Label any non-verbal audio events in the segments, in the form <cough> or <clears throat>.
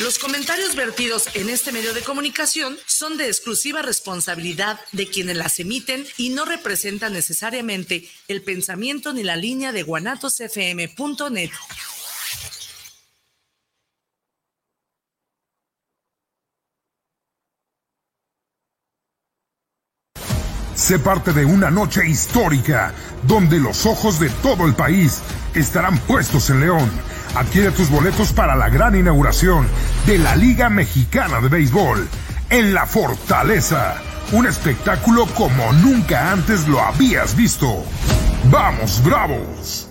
los comentarios vertidos en este medio de comunicación son de exclusiva responsabilidad de quienes las emiten y no representan necesariamente el pensamiento ni la línea de guanatosfm.net. Sé parte de una noche histórica donde los ojos de todo el país estarán puestos en León Adquiere tus boletos para la gran inauguración de la Liga Mexicana de Béisbol en la Fortaleza. Un espectáculo como nunca antes lo habías visto. ¡Vamos, bravos!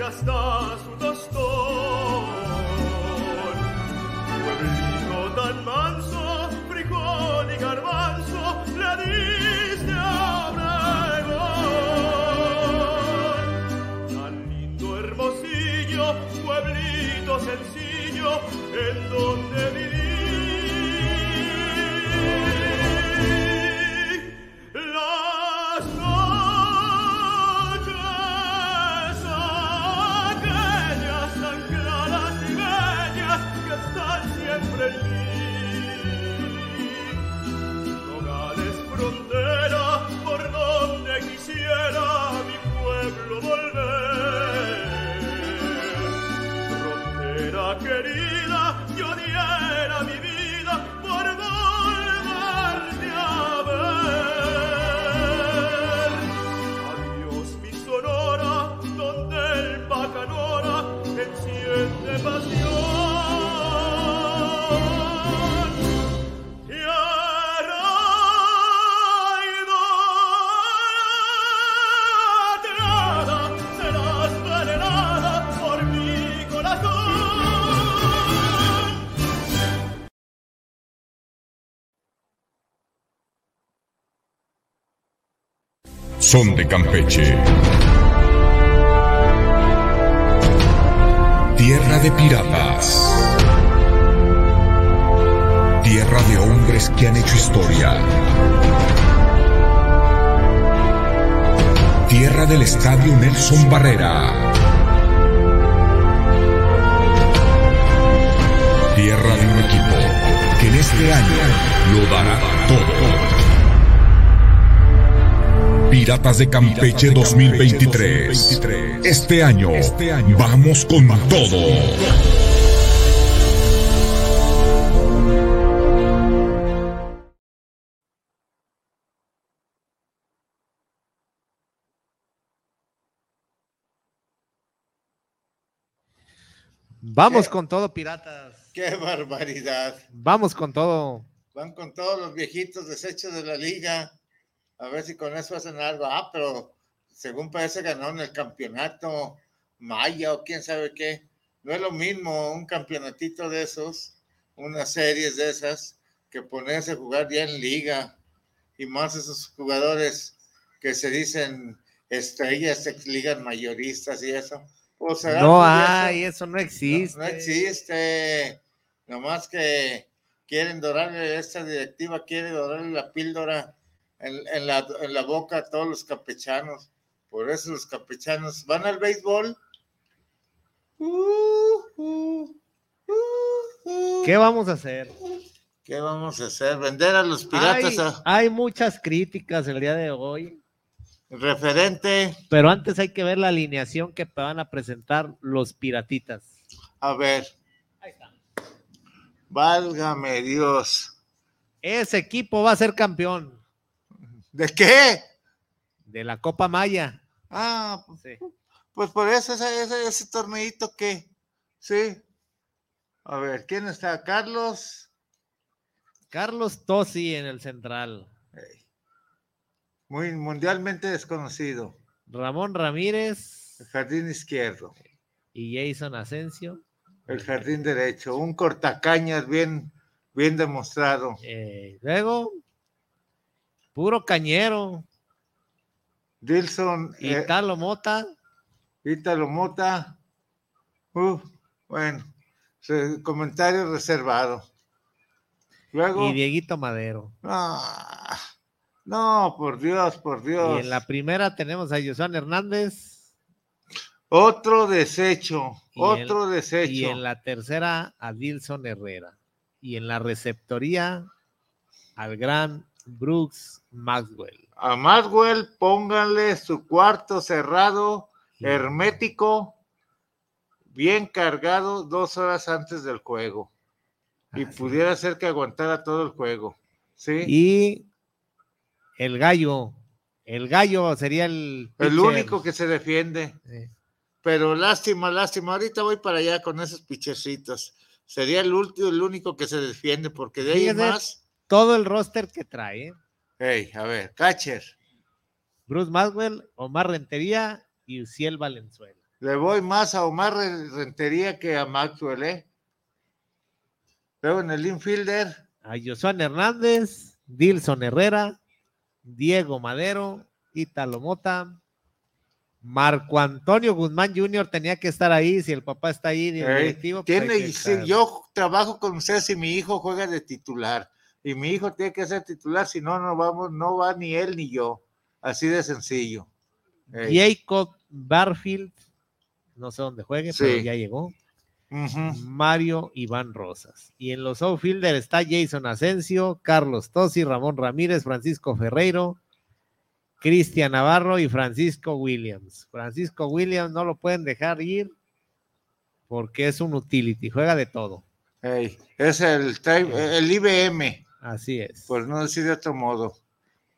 gastas son de Campeche. Tierra de piratas. Tierra de hombres que han hecho historia. Tierra del Estadio Nelson Barrera. Tierra de un equipo que en este año lo dará todo. Piratas de Campeche 2023. Este año, vamos con todo. Vamos con todo, piratas. ¡Qué barbaridad! Vamos con todo. Van con todos los viejitos desechos de la liga. A ver si con eso hacen algo. Ah, pero según parece ganaron el campeonato Maya o quién sabe qué. No es lo mismo un campeonatito de esos, unas series de esas, que ponerse a jugar ya en liga. Y más esos jugadores que se dicen estrellas, ex ligas mayoristas y eso. O sea, No pues, hay, eso no existe. no, no existe. Nomás que quieren dorarle, esta directiva quiere dorarle la píldora en, en la, en la boca a todos los campechanos. Por eso los campechanos van al béisbol. Uh, uh, uh, uh. ¿Qué vamos a hacer? ¿Qué vamos a hacer? Vender a los piratas Hay, a hay muchas críticas el día de hoy, referente. pero antes hay que ver la alineación que van a presentar los piratitas. A ver. Válgame Dios. Ese equipo va a ser campeón ¿De qué? de la Copa Maya. Ah, Sí. Pues por eso ese, ese, ese torneito que, sí. A ver, ¿quién está? Carlos. Carlos Tosi en el central. Muy mundialmente desconocido. Ramón Ramírez El jardín izquierdo, y Jason Asensio. el jardín derecho, un cortacañas bien, bien demostrado. Eh, luego, puro cañero, Dilson, eh, Italo Mota, Ítalo Mota. Bueno, comentario reservado. Luego, y Dieguito Madero. ah, no, por Dios, por Dios. Y en la primera tenemos a Josuán Hernández. Otro desecho, Y otro desecho. Y en la tercera a Dilson Herrera. Y en la receptoría al gran Brooks Maxwell. A Maxwell pónganle su cuarto cerrado, hermético, bien cargado dos horas antes del juego. Y Así pudiera ser que aguantara todo el juego. ¿Sí? Y el gallo. El gallo sería el. el único que se defiende. Pero lástima, lástima. Ahorita voy para allá con esos pichecitos. Sería el último, el único que se defiende, porque de ahí más. Todo el roster que trae. ¿eh? Hey, a ver, catcher. Bruce Maxwell, Omar Rentería y Uciel Valenzuela. Le voy más a Omar Re- Rentería que a Maxwell, ¿eh? Luego en el infielder, A Josuán Hernández, Dilson Herrera, Diego Madero, Italo Mota, Marco Antonio Guzmán Jr. tenía que estar ahí. Si el papá está ahí, eh, pues tiene, si yo trabajo con ustedes y mi hijo juega de titular. Y mi hijo tiene que ser titular, si no, no vamos, no va ni él ni yo. Así de sencillo. Jacob Barfield, no sé dónde juegue, pero ya llegó. Mario Iván Rosas. Y en los outfielders está Jason Asensio, Carlos Tosi, Ramón Ramírez, Francisco Ferreiro, Cristian Navarro y Francisco Williams. Francisco Williams no lo pueden dejar ir porque es un utility, juega de todo. Es el IBM, Así es. por no decir de otro modo.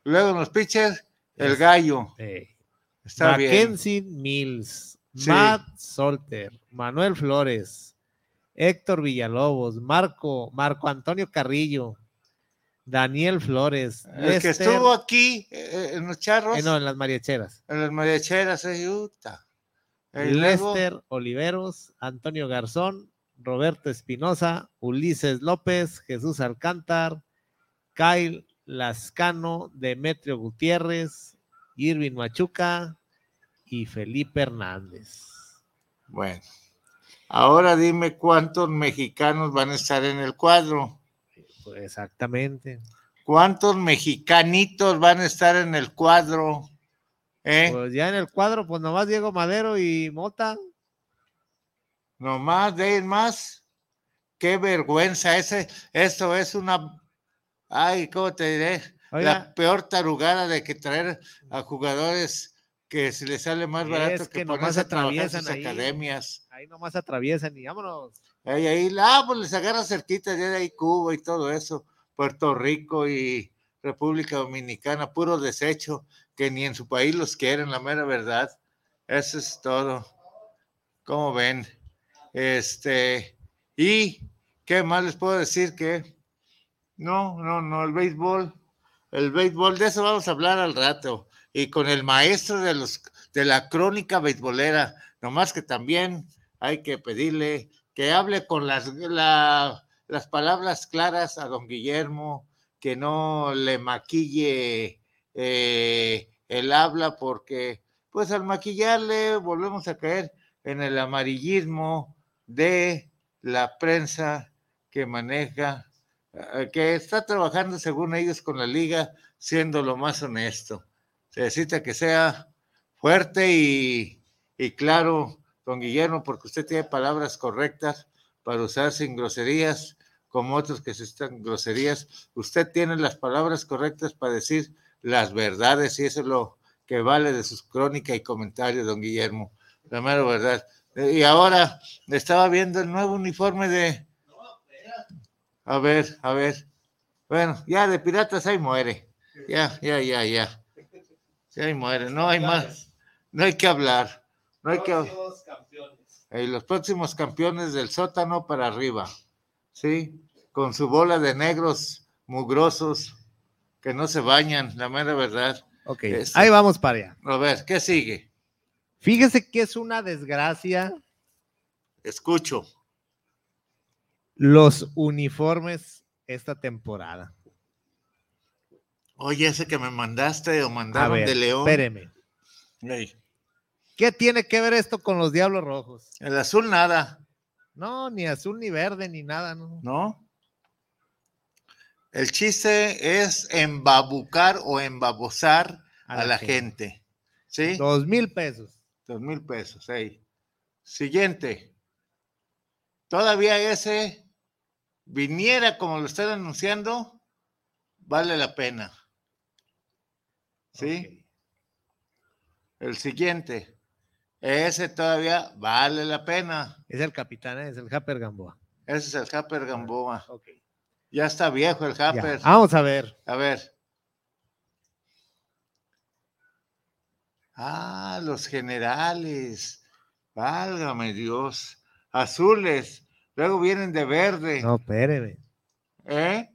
Luego en los el Es- gallo. Eh, Está bien. Mackenzie Mills, Sí. Matt Solter, Manuel Flores, Héctor Villalobos, Marco, Marco Antonio Carrillo, Daniel Flores, El que estuvo aquí eh, en los charros, eh, no, en las mariacheras. en las mariacheras, eh, Utah. Luego, Lester Oliveros, Antonio Garzón, Roberto Espinosa, Ulises López, Jesús Alcántar, Kyle Lascano, Demetrio Gutiérrez, Irving Machuca y Felipe Hernández. Bueno, ahora dime cuántos mexicanos van a estar en el cuadro. Pues exactamente. ¿Cuántos mexicanitos van a estar en el cuadro? ¿Eh? Pues ya en el cuadro, pues nomás Diego Madero y Mota. Nomás de ir más. Qué vergüenza. Ese, esto es una. Ay, ¿cómo te diré? Oiga. La peor tarugada de que traer a jugadores que se les sale más Es barato que que, nomás a atraviesan sus ahí. academias. Ahí nomás atraviesan y vámonos. Ahí, ahí, ah, pues les agarra cerquita, ya de ahí Cuba y todo eso, Puerto Rico y República Dominicana, puro desecho, que ni en su país los quieren, la mera verdad. Eso es todo. ¿Cómo ven? Este, y qué más les puedo decir que no, no, no, el béisbol, el béisbol, de eso vamos a hablar al rato. Y con el maestro de los de la crónica beisbolera, nomás que también hay que pedirle que hable con las, la- las palabras claras a don Guillermo, que no le maquille eh, el habla, porque pues al maquillarle volvemos a caer en el amarillismo de la prensa que maneja, que está trabajando según ellos con la liga, siendo lo más honesto. Se necesita que sea fuerte y, y claro, don Guillermo, porque usted tiene palabras correctas para usar sin groserías, como otros que se están groserías. Usted tiene las palabras correctas para decir las verdades y eso es lo que vale de sus crónicas y comentarios, don Guillermo. La mera verdad. Eh, Y ahora estaba viendo el nuevo uniforme de... A ver, a ver. Bueno, ya de piratas ahí muere. Ya, ya, ya, ya. Ya ahí muere. No hay más. No hay que hablar. No hay que Eh, los próximos campeones del sótano para arriba. Sí, con su bola de negros mugrosos que no se bañan, la mera verdad. Ok, Eso. ahí vamos para allá. A ver, ¿qué sigue? Fíjese que es una desgracia Escucho. Los uniformes esta temporada. Oye, ese que me mandaste o mandaron ver, de León. espéreme. Ey, ¿Qué tiene que ver esto con los Diablos Rojos? El azul nada, No, ni azul, ni verde, ni nada, ¿no? ¿no? El chiste es embabucar o embabosar a, la gente. ¿Sí? Dos mil pesos. Dos mil pesos, ey. Siguiente. Todavía ese viniera como lo están anunciando, vale la pena. ¿Sí? El siguiente. Ese todavía vale la pena. Es el capitán, ¿eh? es el Japper Gamboa. Ese es el Happer Gamboa. Ok. Ya está viejo el Ya, Happer. Vamos a ver. A ver. Ah, los generales. Válgame Dios. Azules. Luego vienen de verde. No, espéreme. ¿Eh?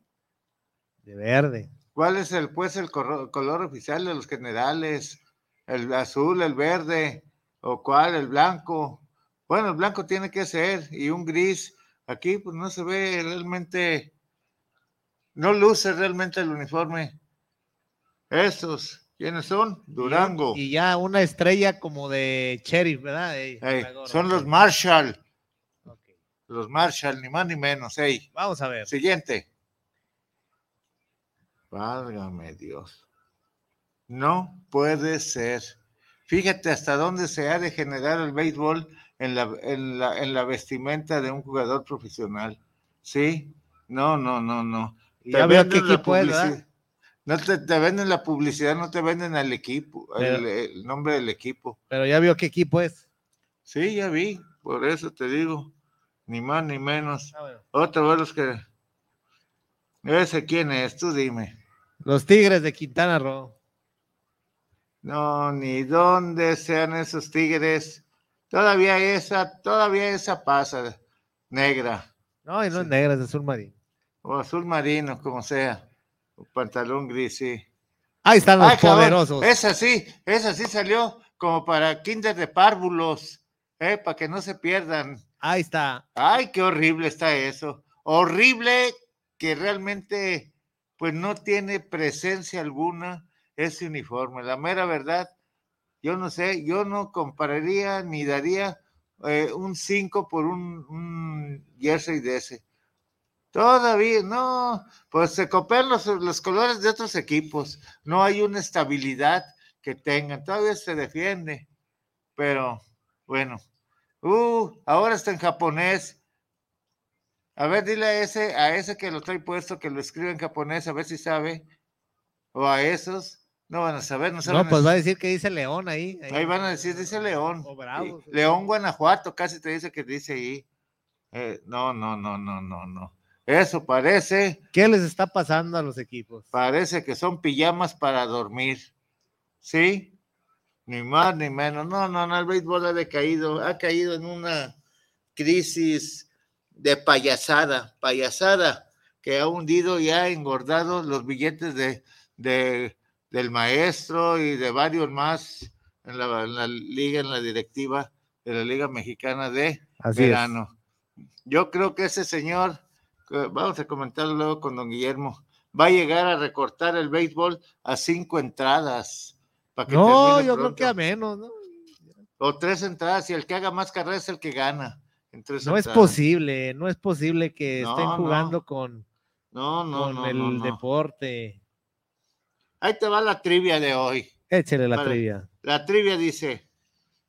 De verde. ¿Cuál es el, pues, el color oficial de los generales? ¿El azul, el verde? ¿O cuál? ¿El blanco? Bueno, el blanco tiene que ser. Y un gris. Aquí, pues, no se ve realmente. No luce realmente el uniforme. Estos. ¿Quiénes son? Durango. Y ya una estrella como de sheriff, ¿verdad? Ey, son los. Marshall. Los Marshall, ni más ni menos. Ey. Vamos a ver. Siguiente. Válgame Dios. No puede ser. Fíjate hasta dónde se ha de generar el béisbol en la, en la, en la vestimenta de un jugador profesional. ¿Sí? No, no, no, no. Ya veo equipo es. No te, te venden la publicidad, no te venden al equipo, el, el nombre del equipo. Pero ya vio qué equipo es. Sí, ya vi, por eso te digo, ni más ni menos. Ah, bueno. Otro de los que... ¿Ese quién es? Tú dime. Los Tigres de Quintana Roo. No, ni dónde sean esos tigres. Todavía esa, todavía esa pasa negra No, y no es Sí. negra, es azul marino. o azul marino, como sea. O pantalón gris, sí. Ahí están los Ay, cabrón, poderosos. Esa sí, esa sí salió como para kinder de párvulos, eh, para que no se pierdan. Ahí está. Ay, qué horrible está eso. Horrible que realmente, pues no tiene presencia alguna ese uniforme. La mera verdad, yo no sé, yo no compararía ni daría eh, un 5 por un, un, jersey de ese. Todavía, no, pues se copian los, los colores de otros equipos, no hay una estabilidad que tengan, todavía se defiende, pero bueno, uh, ahora está en japonés. A ver, dile a ese, a ese que lo trae puesto, que lo escribe en japonés, a ver si sabe, o a esos. No van a saber, no saben. No, pues va a decir que dice León ahí. Ahí, van a decir, dice León. León, Guanajuato, casi te dice que dice ahí. Eh, no, no, no, no, no, no. Eso parece. ¿Qué les está pasando a los equipos? Parece que son pijamas para dormir. ¿Sí? Ni más ni menos. No, no, no, el béisbol ha decaído, ha caído en una crisis de payasada, payasada, que ha hundido y ha engordado los billetes de, de del maestro y de varios más en la, liga, en la directiva de la Liga Mexicana de Verano. Yo creo que ese señor, vamos a comentarlo luego con don Guillermo, va a llegar a recortar el béisbol a cinco entradas. Para que no, yo creo que a menos, ¿no? O tres entradas y el que haga más carreras es el que gana. no es posible, no es posible que estén jugando con, no, con el deporte. Ahí te va la trivia de hoy. Échale la trivia. La trivia dice,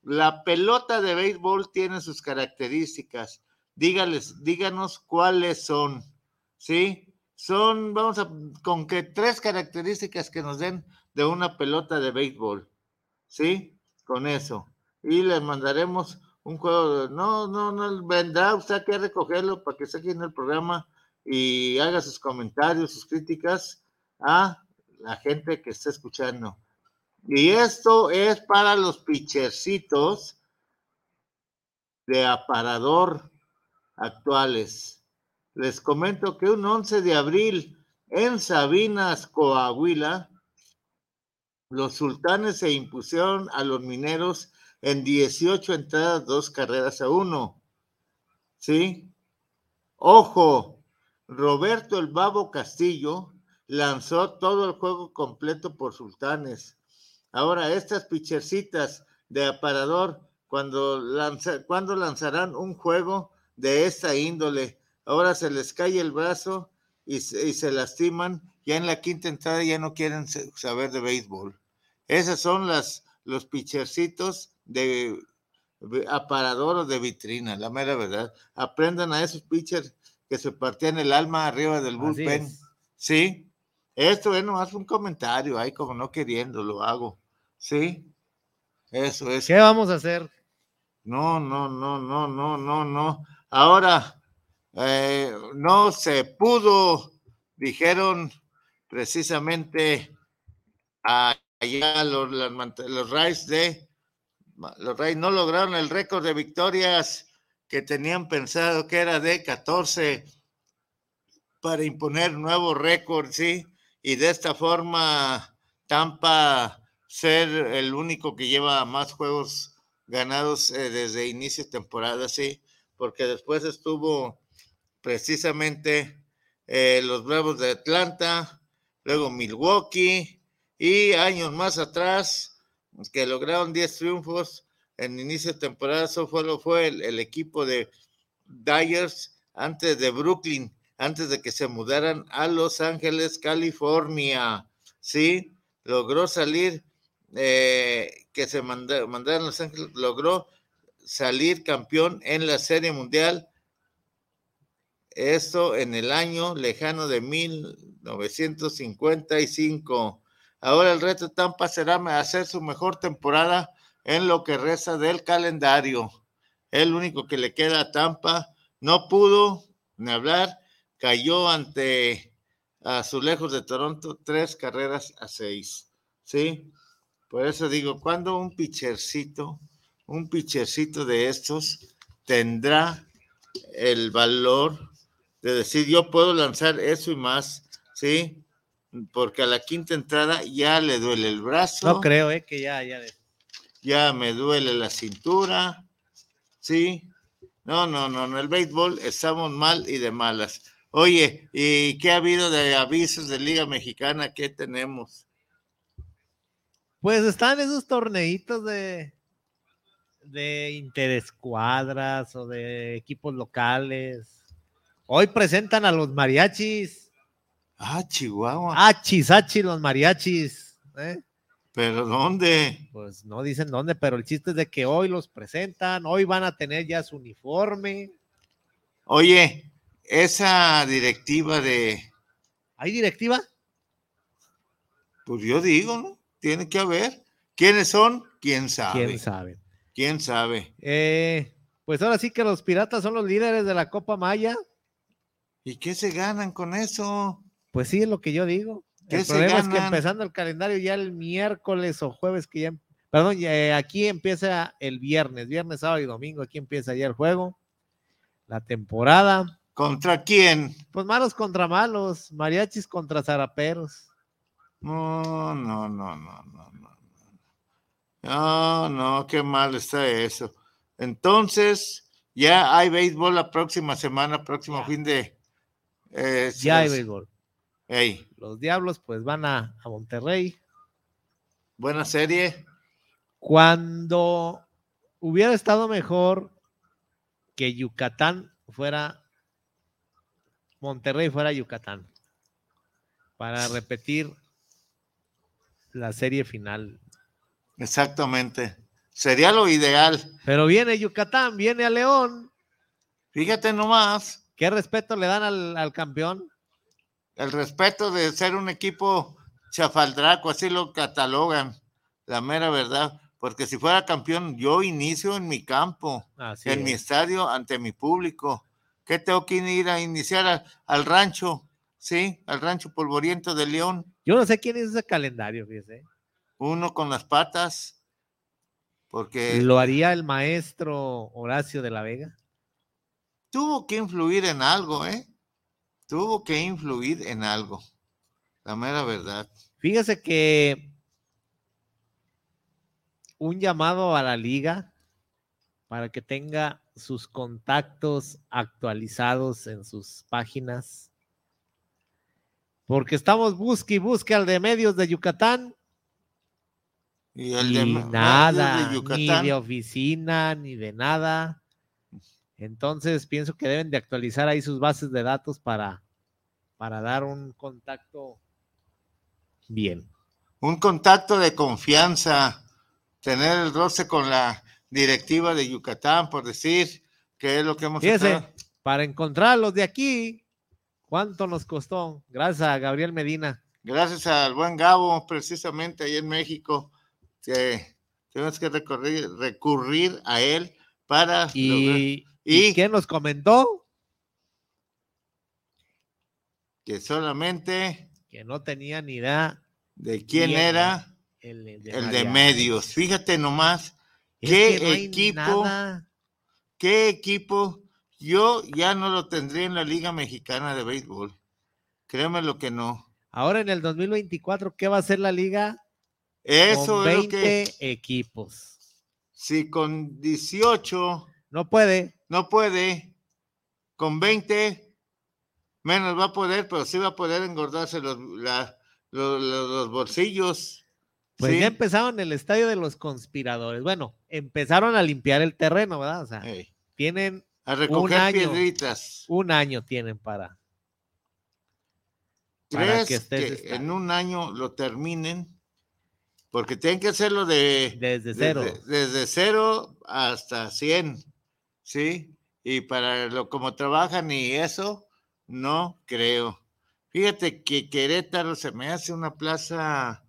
la pelota de béisbol tiene sus características. Dígales, díganos cuáles son. ¿Sí? Son, vamos a, con que tres características que nos den de una pelota de béisbol. ¿Sí? Con eso. Y les mandaremos un juego. No, no, no, vendrá usted aquí a recogerlo para que esté aquí en el programa y haga sus comentarios, sus críticas a la gente que está escuchando. Y esto es para los pichercitos de aparador actuales. Les comento que un 11 de abril en Sabinas, Coahuila, los sultanes se impusieron a los mineros en 18 entradas, dos carreras a uno. ¿Sí? Ojo, Roberto el Babo Castillo lanzó todo el juego completo por Sultanes. Ahora, estas pichercitas de aparador, cuando, lanza, cuando lanzarán un juego de esta índole, ahora se les cae el brazo y, se lastiman, ya en la quinta entrada ya no quieren saber de béisbol. Esas son las, los pichercitos de aparador o de vitrina, la mera verdad. Aprendan a esos pitchers que se partían el alma arriba del bullpen. Sí, esto es nomás un comentario, ahí como no queriendo lo hago. ¿Sí? Eso es. ¿Qué vamos a hacer? No, no, no, no, no, no, no. Ahora, eh, no se pudo, dijeron precisamente allá los, los Rays de, los Rays no lograron el récord de victorias que tenían pensado que era de 14 para imponer nuevo récord, ¿sí? y de esta forma Tampa ser el único que lleva más juegos ganados eh, desde inicio de temporada, sí, porque después estuvo precisamente eh, los Bravos de Atlanta, luego Milwaukee y años más atrás que lograron 10 triunfos en inicio de temporada, eso fue, el, el equipo de Dyers antes de Brooklyn antes de que se mudaran a Los Ángeles, California. Sí, logró salir, eh, que se mandaron a Los Ángeles, logró salir campeón en la Serie Mundial. Esto en el año lejano de 1955. Ahora el reto de Tampa será hacer su mejor temporada en lo que resta del calendario. El único que le queda a Tampa no pudo ni hablar cayó ante Azulejos de Toronto tres carreras a seis. ¿Sí? Por eso digo, cuando un pichercito, un pichercito de estos tendrá el valor de decir, yo puedo lanzar eso y más, ¿sí? Porque a la quinta entrada ya le duele el brazo. No creo, ¿eh? Que ya, ya. Ya me duele la cintura, ¿sí? No, no, no, en el béisbol estamos mal y de malas. Oye, ¿y qué ha habido de avisos de Liga Mexicana? ¿Qué tenemos? Pues están esos torneitos de, de interescuadras o de equipos locales. Hoy presentan a los mariachis. Ah, Chihuahua. Achis, achis, los mariachis. ¿eh? ¿Pero dónde? Pues no dicen dónde, pero el chiste es de que hoy los presentan, hoy van a tener ya su uniforme. Oye, esa directiva de, ¿Hay directiva? pues yo digo, ¿no? Tiene que haber. ¿Quiénes son? ¿Quién sabe? ¿Quién sabe? ¿Quién sabe? Eh, pues ahora sí que los piratas son los líderes de la Copa Maya. ¿Y qué se ganan con eso? Pues sí, es lo que yo digo. ¿Qué El problema es que empezando el calendario ya el miércoles o jueves que ya, perdón, ya, eh, aquí empieza el viernes, viernes, sábado y domingo, aquí empieza ya el juego, la temporada. ¿Contra quién? Pues malos contra malos, mariachis contra zaraperos. No, no, no, no, no, no. No, no, qué mal está eso. Entonces, ya hay béisbol la próxima semana, próximo fin de. eh, Ya hay béisbol. Ey, Los diablos pues van a, a Monterrey. buena serie. Cuando hubiera estado mejor que Yucatán fuera, Monterrey fuera Yucatán, para repetir la serie final. Exactamente. Sería lo ideal. Pero viene Yucatán, viene a León. Fíjate nomás, ¿Qué respeto le dan al, al campeón? El respeto de ser un equipo chafaldraco, así lo catalogan, la mera verdad. Porque si fuera campeón, yo inicio en mi campo. Así en mi es. estadio ante mi público. ¿Qué tengo que ir a iniciar a- al rancho? Sí, al rancho polvoriento de León. Yo no sé quién es ese calendario, fíjese. Uno con las patas, porque Lo haría el maestro Horacio de la Vega. tuvo que influir en algo, ¿eh? Tuvo que influir en algo. La mera verdad. Fíjese que un llamado a la liga para que tenga sus contactos actualizados en sus páginas. Porque estamos busque y busque al de medios de Yucatán Y el y de nada, de ni de oficina, ni de nada. Entonces pienso que deben de actualizar ahí sus bases de datos para, para dar un contacto bien. un contacto de confianza, tener el roce con la directiva de Yucatán, por decir que es lo que hemos Fíjese, para encontrarlos de aquí, ¿cuánto nos costó? Gracias a Gabriel Medina. Gracias al buen Gabo, precisamente ahí en México, que tenemos que recurrir, recurrir a él para lograr- ¿Y, y- ¿y qué nos comentó? que solamente Que no tenía ni idea de quién era el, el de, el de Mariano. medios. Fíjate nomás, Es ¿qué no equipo? qué equipo. Yo ya no lo tendría en la Liga Mexicana de Béisbol. Créeme lo que no. Ahora en el 2024, ¿qué va a hacer la liga? Eso Con es 20 lo que, equipos. si con 18 No puede. No puede, con 20 menos va a poder, pero sí va a poder engordarse los, la- los, los- los bolsillos. Pues Sí. ya empezaron el estadio de los conspiradores. Bueno, empezaron a limpiar el terreno, ¿verdad? O sea, tienen a recoger año. piedritas. un año tienen para. para ¿Crees que que, en un año lo terminen? Porque tienen que hacerlo de Desde cero. Desde, desde cero hasta 100, ¿sí? Y para lo como trabajan y eso, no creo. Fíjate que Querétaro se me hace una plaza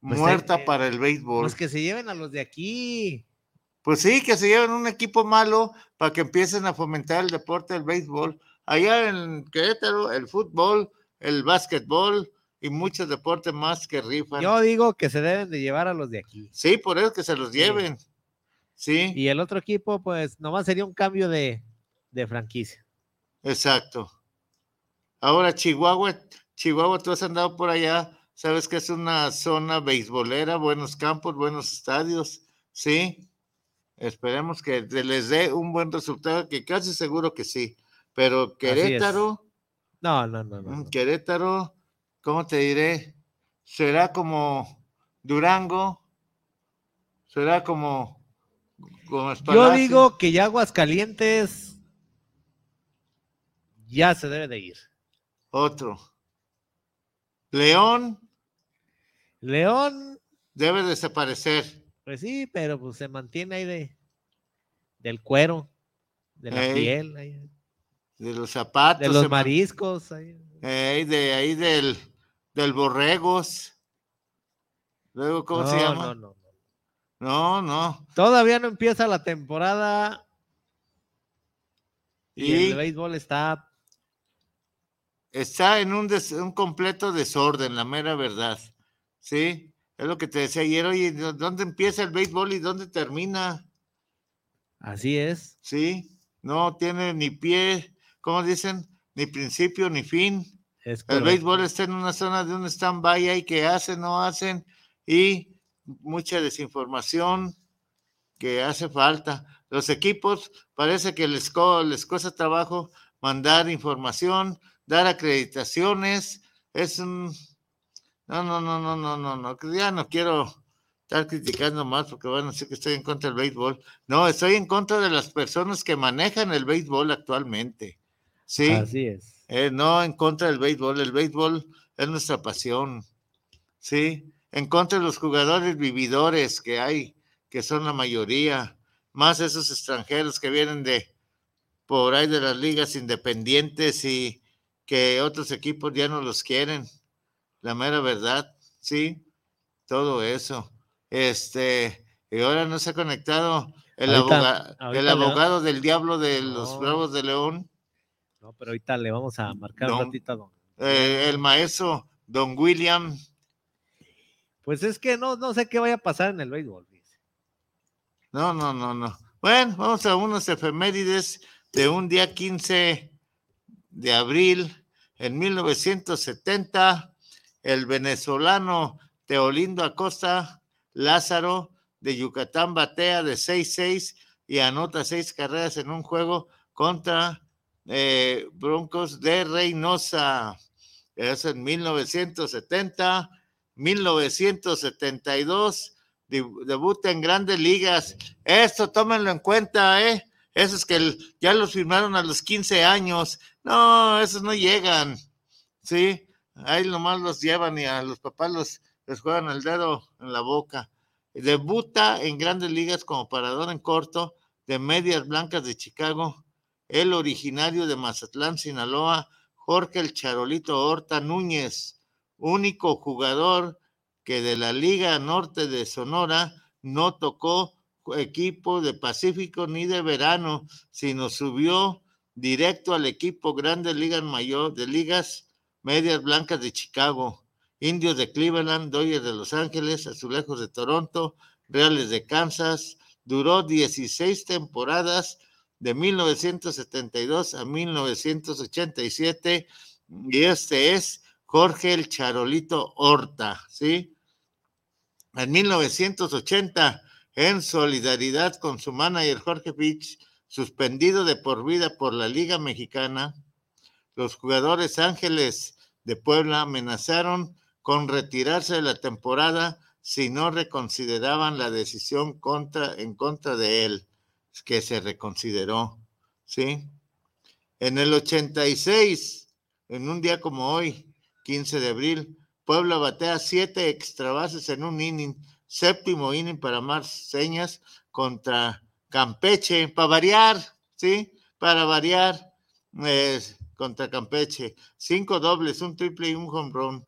Pues, muerta para el béisbol. Pues que se lleven a los de aquí. Pues sí, que se lleven un equipo malo para que empiecen a fomentar el deporte del béisbol. Allá en Querétaro, el fútbol, el básquetbol y muchos deportes más que rifan. Yo digo que se deben de llevar a los de aquí. Sí, por eso que se los Sí. lleven. Sí, Y el otro equipo, pues nomás sería un cambio de, de franquicia. exacto. Ahora, Chihuahua, Chihuahua, tú has andado por allá, sabes que es una zona beisbolera, buenos campos, buenos estadios, sí. Esperemos que les dé un buen resultado, que casi seguro que sí. Pero. Querétaro, No, no, no, no. No. Querétaro, ¿cómo te diré? Será como Durango, será como Yo digo que ya Aguascalientes ya se debe de ir. Otro. León León, debe desaparecer. pues sí, pero pues se mantiene ahí de del cuero, de la Ey, piel, ahí, De los zapatos. de los mariscos. ahí. Ey, de ahí del, del Borregos. Luego, ¿cómo se No, llama? no, no, no. No. Todavía no empieza la temporada y, Y el béisbol está está en un, des- un completo desorden, la mera verdad. ¿Sí? Es lo que te decía ayer. Oye, ¿dó- ¿dónde empieza el béisbol y dónde termina? así es. ¿Sí? No tiene ni pie, ¿cómo dicen? Ni principio ni fin. El béisbol está en una zona de un stand-by ahí que hacen, no hacen, y mucha desinformación que hace falta. Los equipos parece que les, co- les cuesta trabajo mandar información, dar acreditaciones. Es un. No, no, no, no, no, no, no. Ya no quiero estar criticando más porque van a decir que estoy en contra del béisbol. No, estoy en contra de las personas que manejan el béisbol actualmente. Sí. Así es. Eh, no en contra del béisbol, el béisbol es nuestra pasión, ¿sí? En contra de los jugadores vividores que hay, que son la mayoría, más esos extranjeros que vienen de por ahí de las ligas independientes y que otros equipos ya no los quieren, la mera verdad, ¿sí? Todo eso. Este, y ahora no se ha conectado el, Ahorita- aboga- ahorita el abogado del diablo de los No. Bravos de León. No, pero ahorita le vamos a marcar Don- un ratito a don. Eh, el maestro Don William. Pues es que no, no sé qué vaya a pasar en el béisbol. No, no, no, no. Bueno, vamos a unos efemérides de un día 15 de abril en 1970. El venezolano Teolindo Acosta Lázaro de Yucatán batea de 6-6 y anota seis carreras en un juego contra eh, Broncos de Reynosa. Eso en 1970. 1972 deb- debuta en grandes ligas. Esto tómenlo en cuenta, ¿eh? Esos que ya los firmaron a los 15 años. No, esos no llegan. Sí, ahí nomás los llevan y a los papás los, les juegan el dedo en la boca. Debuta en grandes ligas como parador en corto de Medias Blancas de Chicago. El originario de Mazatlán, Sinaloa, Jorge el Charolito Horta Núñez, único jugador que de la Liga Norte de Sonora no tocó equipo de Pacífico ni de verano, sino subió directo al equipo Grandes Ligas Mayor de Ligas Medias Blancas de Chicago, Indios de Cleveland, Dodgers de Los Ángeles, Azulejos de Toronto, Reales de Kansas. Duró 16 temporadas de 1972 a 1987 y este es Jorge el Charolito Horta, ¿sí? En 1980, en solidaridad con su manager Jorge Fitch, suspendido de por vida por la Liga Mexicana, los jugadores Ángeles de Puebla amenazaron con retirarse de la temporada si no reconsideraban la decisión en contra de él, que se reconsideró, ¿sí? En el 86, en un día como hoy, 15 de abril, Puebla batea siete extra bases en un inning, séptimo inning para más señas contra Campeche, para variar, ¿sí? Para variar, contra Campeche. Cinco dobles, un triple y un home.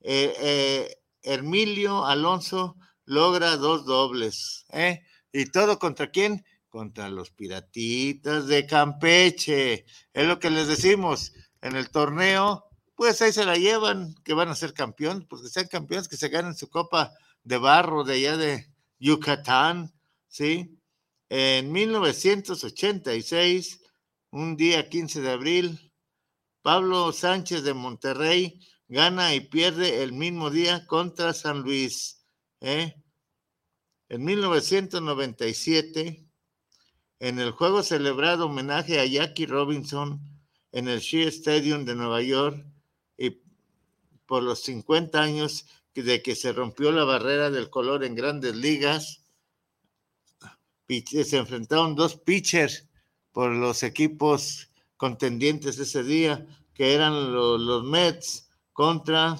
Eh, eh, Hermilio Alonso logra dos dobles, ¿eh? ¿Y todo contra quién? Contra los piratitas de Campeche. Es lo que les decimos en el torneo pues ahí se la llevan, que van a ser campeones, pues que sean campeones, que se ganen su copa de barro de allá de Yucatán, ¿sí? En 1986, un día 15 de abril, Pablo Sánchez de Monterrey gana y pierde el mismo día contra San Luis, ¿eh? En 1997, en el juego celebrado homenaje a Jackie Robinson en el Shea Stadium de Nueva York, por los 50 años de que se rompió la barrera del color en grandes ligas. Se enfrentaron dos pitchers por los equipos contendientes ese día, que eran los, Mets contra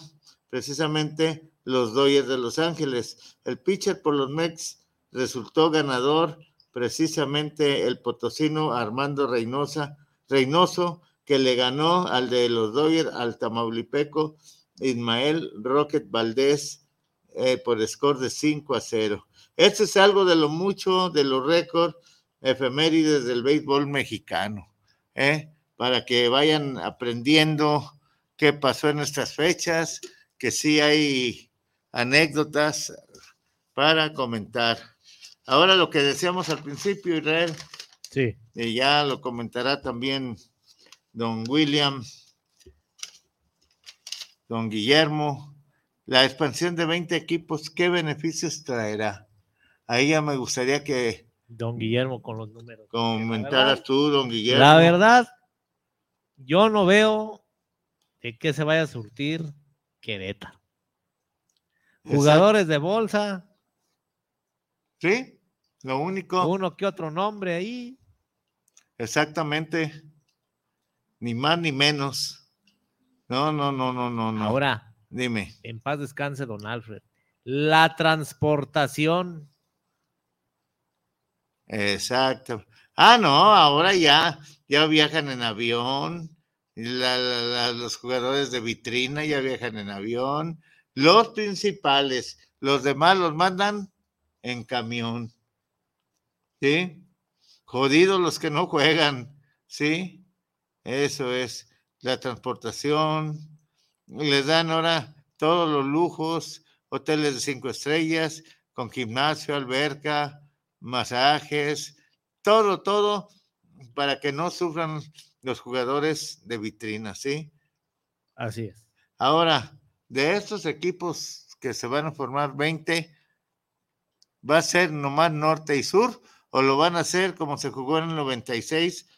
precisamente los Dodgers de Los Ángeles. El pitcher por los Mets resultó ganador precisamente el potosino Armando Reynosa, Reynoso, que le ganó al de los Dodgers, al tamaulipeco Ismael Rocket Valdés, eh, por score de 5 a 0. Esto es algo de lo mucho, de los récords efemérides del béisbol mexicano, ¿eh? para que vayan aprendiendo qué pasó en estas fechas, que sí hay anécdotas para comentar. Ahora lo que decíamos al principio, Israel, sí. y ya lo comentará también don William, don Guillermo, la expansión de 20 equipos, ¿qué beneficios traerá? Ahí ya me gustaría que... Don Guillermo con los números. Comentaras tú, don Guillermo. La verdad, yo no veo de qué se vaya a surtir Querétaro. Jugadores de bolsa. Sí, lo único. Uno que otro nombre ahí. Exactamente. Ni más ni menos. No, no, no, no, no, no. Ahora, dime. En paz descanse, don Alfred. La transportación. Exacto. Ah, no, ahora ya, ya viajan en avión. La, la, la, los jugadores de vitrina ya viajan en avión. Los principales, los demás los mandan en camión. ¿Sí? Jodidos los que no juegan. ¿Sí? Eso es la transportación. Les dan ahora todos los lujos, hoteles de cinco estrellas, con gimnasio, alberca, masajes, todo, todo, para que no sufran los jugadores de vitrina, ¿sí? Así es. Ahora, de estos equipos que se van a formar 20, ¿va a ser nomás norte y sur o lo van a hacer como se jugó en el 96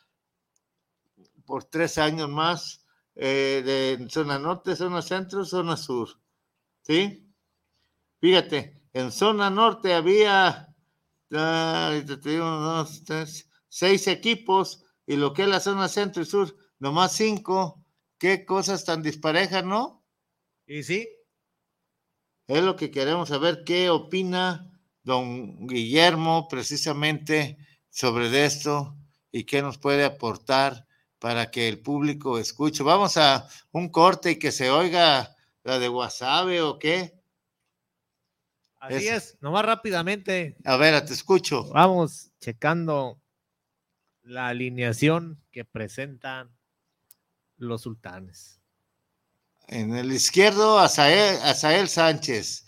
por tres años más eh, de zona norte, zona centro, zona sur? ¿Sí? Fíjate, en zona norte había tres, seis equipos y lo que es la zona centro y sur, nomás cinco. Qué cosas tan disparejas, ¿no? Y sí. Es lo que queremos saber, qué opina don Guillermo precisamente sobre esto y qué nos puede aportar para que el público escuche. Vamos a un corte y que se oiga la de Wasabe o qué. Así es, es, nomás rápidamente. A ver, te escucho. Vamos checando la alineación que presentan los sultanes. En el izquierdo, Azael, Azael Sánchez,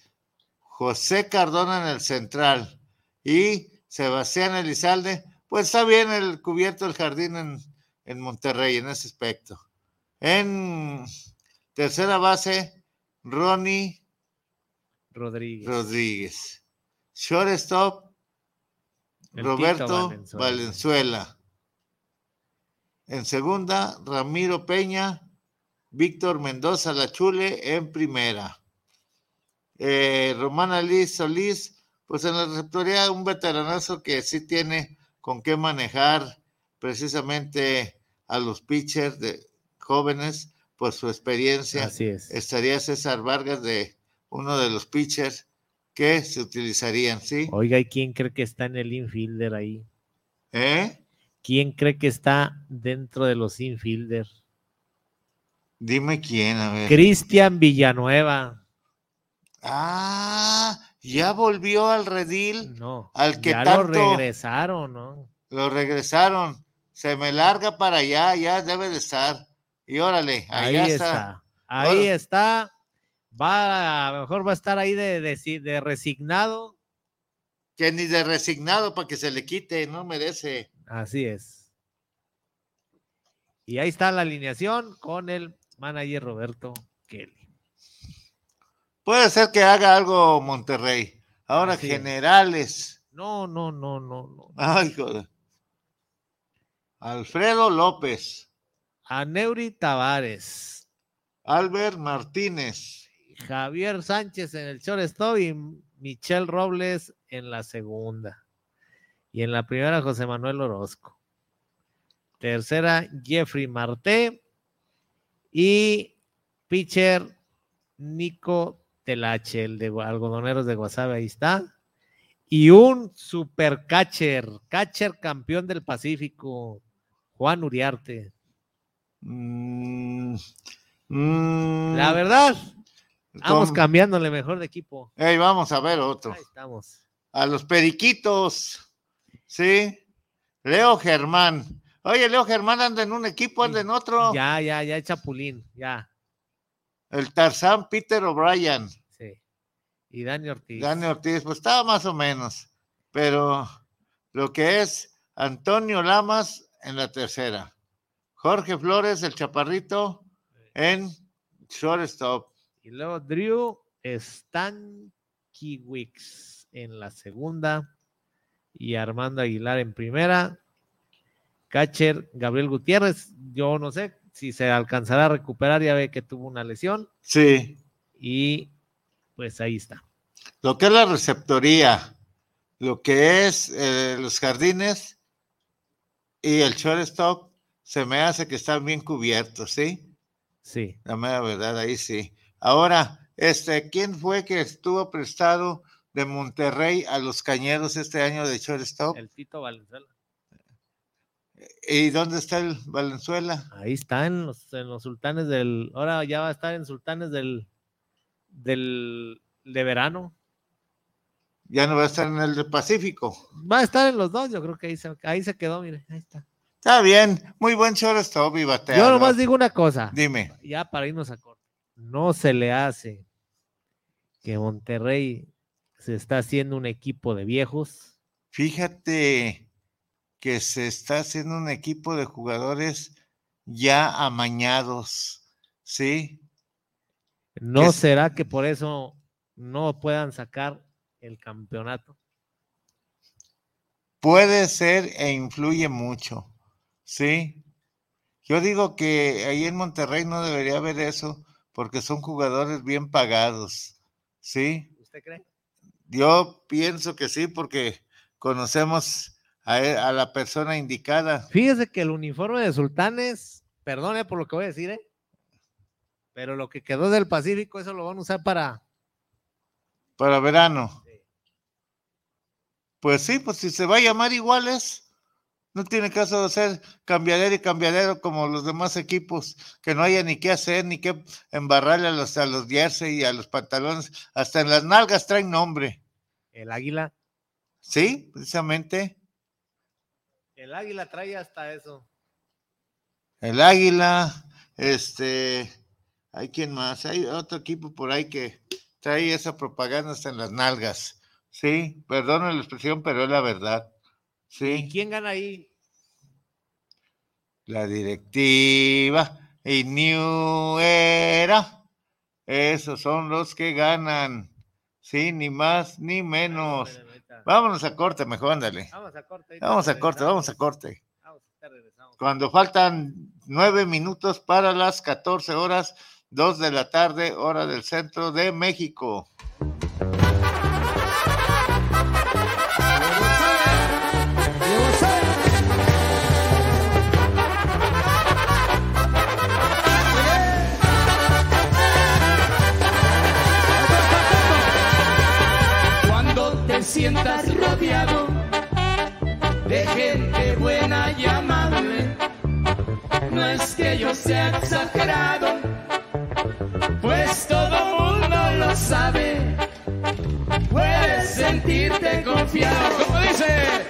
José Cardona en el central y Sebastián Elizalde. Pues está bien el cubierto del jardín en, en Monterrey en ese aspecto. En tercera base, Ronnie Rodríguez. Rodríguez. Shortstop, El Roberto. Valenzuela. En segunda, Ramiro Peña, Víctor Mendoza Lachule en primera. Eh, Romana Liz Solís, pues en la receptoría un veteranazo que sí tiene con qué manejar precisamente a los pitchers de jóvenes por su experiencia. Así es. Estaría César Vargas de uno de los pitchers que se utilizarían, ¿sí? Oiga, ¿y quién cree que está en el infielder ahí? ¿Eh? ¿Quién cree que está dentro de los infielder? Dime quién, a ver. Cristian Villanueva. Ah, ya volvió al redil. No, Al que ya tanto- lo regresaron, ¿no? Lo regresaron. Se me larga para allá, ya debe de estar. Y órale, Ahí está. está. Ahí está. Va, a lo mejor va a estar ahí de, de- de resignado. Que ni de resignado para que se le quite, no merece. Así es. Y ahí está la alineación con el manager Roberto Kelly. Puede ser que haga algo Monterrey. Ahora Así es. generales. No, no, no, no, no. Ay, joder. Alfredo López, A Neuri Tavares. Albert Martínez, Javier Sánchez en el shortstop y Michelle Robles en la segunda. Y en la primera, José Manuel Orozco. Tercera, Jeffrey Marté. Y pitcher Nico Telache, el de algodoneros de Guasave, ahí está. Y un super catcher, catcher campeón del Pacífico, Juan Uriarte. Mm, mm, La verdad, vamos cambiándole mejor de equipo. Ey, vamos a ver otro. Ahí estamos. A los periquitos. Sí. Leo Germán. Oye, Leo Germán anda en un equipo, anda en otro. Ya, ya, ya, Chapulín, ya. El Tarzán Peter O'Brien. Sí. Y Dani Ortiz. Dani Ortiz, pues estaba más o menos. Pero lo que es Antonio Lamas en la tercera. Jorge Flores, el chaparrito, en shortstop. Y luego Drew Stankiewicz en la segunda. Y Armando Aguilar en primera. Catcher Gabriel Gutiérrez, yo no sé si se alcanzará a recuperar, ya ve que tuvo una lesión. Sí. Y pues ahí está. Lo que es la receptoría, lo que es eh, los jardines y el shortstop, se me hace que están bien cubiertos, ¿sí? Sí. La mera verdad, ahí sí. Ahora, este, ¿quién fue que estuvo prestado de Monterrey a los Cañeros este año de shortstop? El Tito Valenzuela. ¿Y dónde está el Valenzuela? Ahí está en los, en los sultanes del. Ahora ya va a estar en sultanes del. del de verano. Ya no va a estar en el del Pacífico. Va a estar en los dos, yo creo que ahí se, ahí se quedó, mire, ahí está. Está bien, muy buen shortstop y Yo bateador. nomás digo una cosa, Dime, ya para irnos a corto. No se le hace que Monterrey se está haciendo un equipo de viejos. fíjate que se está haciendo un equipo de jugadores ya amañados, ¿sí? ¿No será que por eso no puedan sacar el campeonato? Puede ser e influye mucho, ¿sí? Yo digo que ahí en Monterrey no debería haber eso porque son jugadores bien pagados, ¿sí? ¿Usted cree? Yo pienso que sí porque conocemos a, e- a la persona indicada. Fíjese que el uniforme de Sultanes, perdone por lo que voy a decir, ¿eh? pero lo que quedó del Pacífico, eso lo van a usar para. Para verano. Pues sí, pues si se va a llamar iguales, no tiene caso de ser cambiadero y cambiadero como los demás equipos, que no haya ni qué hacer, ni qué embarrarle a los, a los jersey y a los pantalones, hasta en las nalgas traen nombre. El águila. Sí, precisamente. El águila trae hasta eso. El Águila, este, hay quien más, hay otro equipo por ahí que trae esa propaganda hasta en las nalgas. Sí, perdón la expresión, pero es la verdad. ¿Y Sí. quién gana ahí? la directiva y New Era. Esos son los que ganan. Sí, ni más ni menos. Espérenme, ahorita. Vámonos a corte, mejor ándale. Vamos a corte. Vamos a corte, vamos a corte. Vamos. Cuando faltan nueve minutos para las 14 horas, dos de la tarde, hora del centro de México. Que yo sea exagerado, pues todo mundo lo sabe. Puedes sentirte confiado, como dice.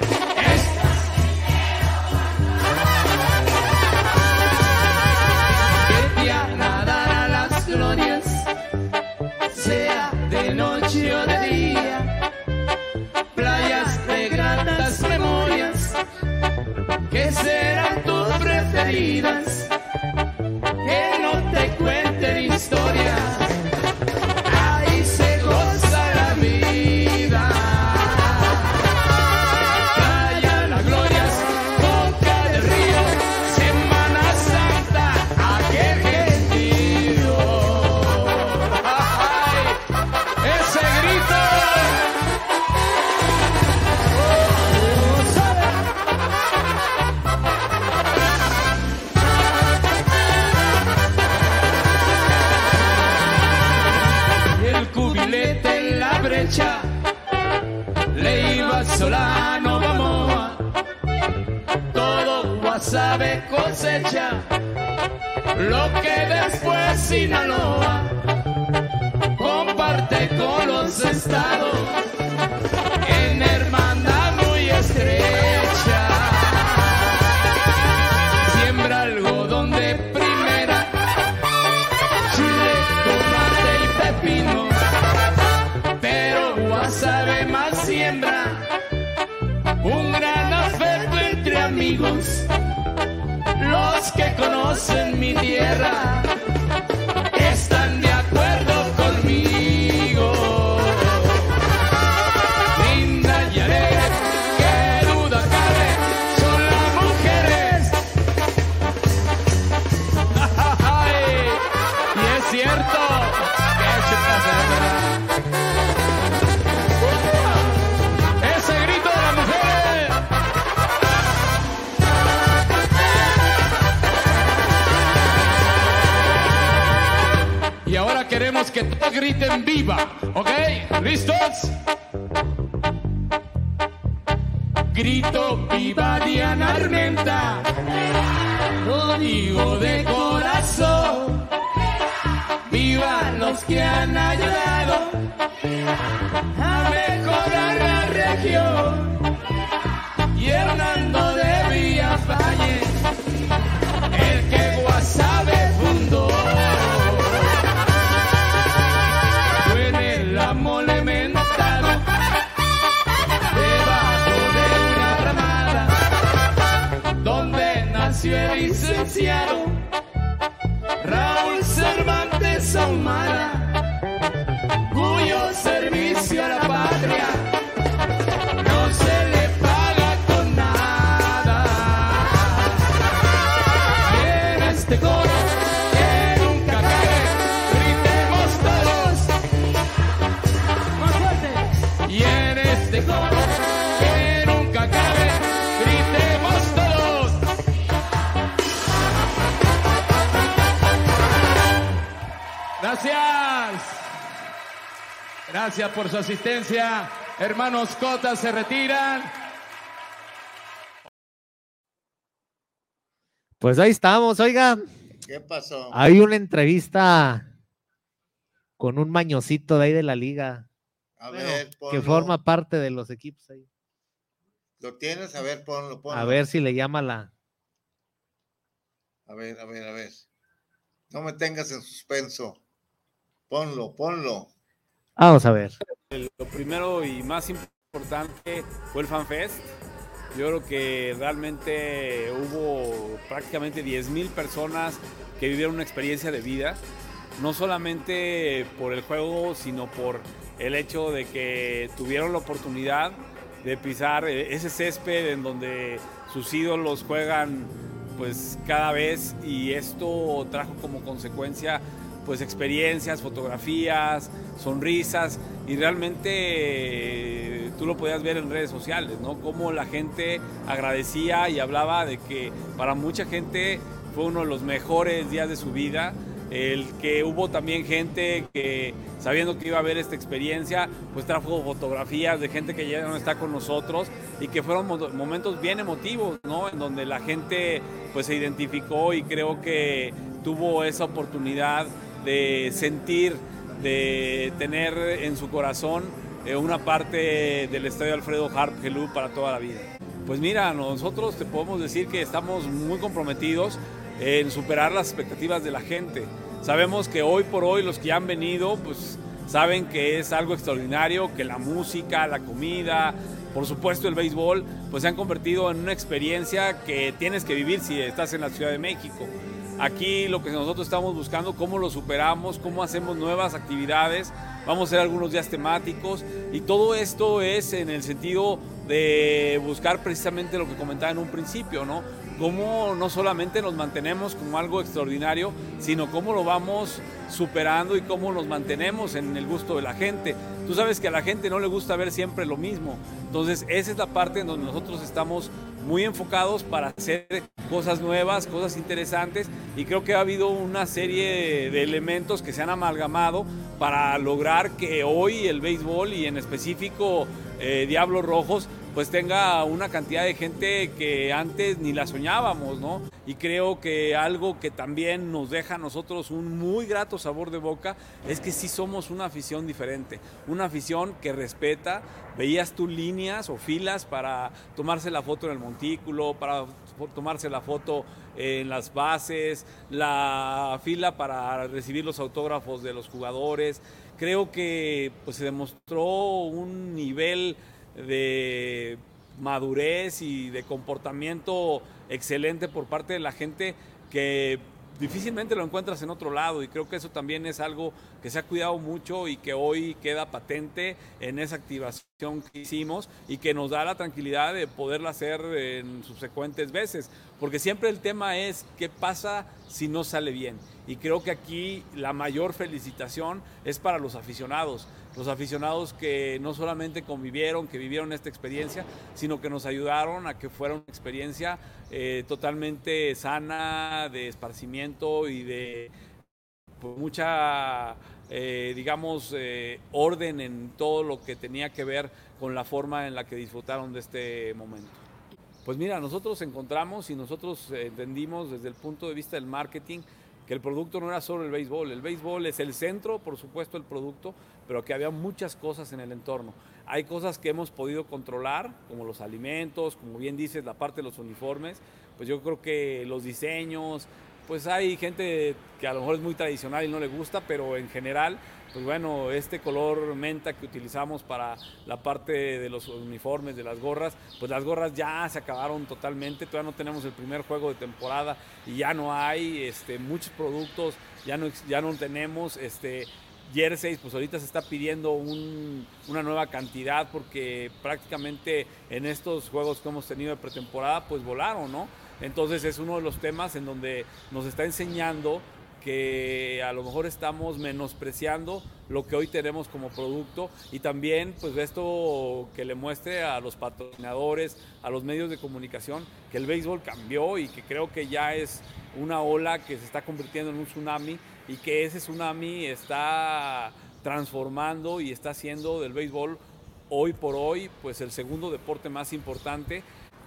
Su asistencia. Hermanos Cotas se retiran. Pues ahí estamos, oiga. ¿Qué pasó? Hay una entrevista con un mañosito de ahí de la liga A ver, que ponlo. forma parte de los equipos ahí. ¿Lo tienes? A ver, ponlo, ponlo. A ver si le llama la. A ver, a ver, a ver. No me tengas en suspenso. Ponlo, ponlo. Vamos a ver. Lo primero y más importante fue el FanFest. Yo creo que realmente hubo prácticamente 10.000 personas que vivieron una experiencia de vida, no solamente por el juego, sino por el hecho de que tuvieron la oportunidad de pisar eh, ese césped en donde sus ídolos juegan pues cada vez y esto trajo como consecuencia pues experiencias, fotografías, sonrisas y realmente eh, tú lo podías ver en redes sociales, ¿no? Cómo la gente agradecía y hablaba de que para mucha gente fue uno de los mejores días de su vida, el que hubo también gente que sabiendo que iba a haber esta experiencia, pues trajo fotografías de gente que ya no está con nosotros y que fueron mo- momentos bien emotivos, ¿no? En donde la gente pues se identificó y creo que tuvo esa oportunidad de sentir, de tener en su corazón eh, una parte del estadio Alfredo Harp Gelú para toda la vida. Pues mira, nosotros te podemos decir que estamos muy comprometidos en superar las expectativas de la gente. Sabemos que hoy por hoy los que han venido, pues saben que es algo extraordinario, que la música, la comida, por supuesto el béisbol, pues se han convertido en una experiencia que tienes que vivir si estás en la Ciudad de México. Aquí lo que nosotros estamos buscando, cómo lo superamos, cómo hacemos nuevas actividades, vamos a hacer algunos días temáticos y todo esto es en el sentido de buscar precisamente lo que comentaba en un principio, ¿no? Cómo no solamente nos mantenemos como algo extraordinario, sino cómo lo vamos superando y cómo nos mantenemos en el gusto de la gente. Tú sabes que a la gente no le gusta ver siempre lo mismo. Entonces, esa es la parte en donde nosotros estamos muy enfocados para hacer cosas nuevas, cosas interesantes y creo que ha habido una serie de elementos que se han amalgamado para lograr que hoy el béisbol y en específico eh, Diablos Rojos pues tenga una cantidad de gente que antes ni la soñábamos, ¿no? Y creo que algo que también nos deja a nosotros un muy grato sabor de boca es que sí somos una afición diferente, una afición que respeta, veías tú líneas o filas para tomarse la foto en el montículo, para tomarse la foto en las bases, la fila para recibir los autógrafos de los jugadores. Creo que pues, se demostró un nivel de madurez y de comportamiento excelente por parte de la gente que difícilmente lo encuentras en otro lado. Y creo que eso también es algo que se ha cuidado mucho y que hoy queda patente en esa activación que hicimos y que nos da la tranquilidad de poderla hacer en subsecuentes veces, porque siempre el tema es qué pasa si no sale bien y creo que aquí la mayor felicitación es para los aficionados los aficionados que no solamente convivieron, que vivieron esta experiencia, sino que nos ayudaron a que fuera una experiencia eh, totalmente sana, de esparcimiento y de pues, mucha, eh, digamos, eh, orden en todo lo que tenía que ver con la forma en la que disfrutaron de este momento. Pues mira, nosotros encontramos y nosotros entendimos desde el punto de vista del marketing que el producto no era solo el béisbol, el béisbol es el centro, por supuesto, el producto, pero que había muchas cosas en el entorno. Hay cosas que hemos podido controlar, como los alimentos, como bien dices, la parte de los uniformes, pues yo creo que los diseños, pues hay gente que a lo mejor es muy tradicional y no le gusta, pero en general pues bueno, este color menta que utilizamos para la parte de los uniformes, de las gorras, pues las gorras ya se acabaron totalmente, todavía no tenemos el primer juego de temporada y ya no hay este, muchos productos, ya no, ya no tenemos este, jerseys, pues ahorita se está pidiendo una nueva cantidad porque prácticamente en estos juegos que hemos tenido de pretemporada, pues volaron, ¿no? Entonces es uno de los temas en donde nos está enseñando que a lo mejor estamos menospreciando lo que hoy tenemos como producto y también pues esto que le muestre a los patrocinadores, a los medios de comunicación que el béisbol cambió y que creo que ya es una ola que se está convirtiendo en un tsunami y que ese tsunami está transformando y está haciendo del béisbol hoy por hoy pues el segundo deporte más importante.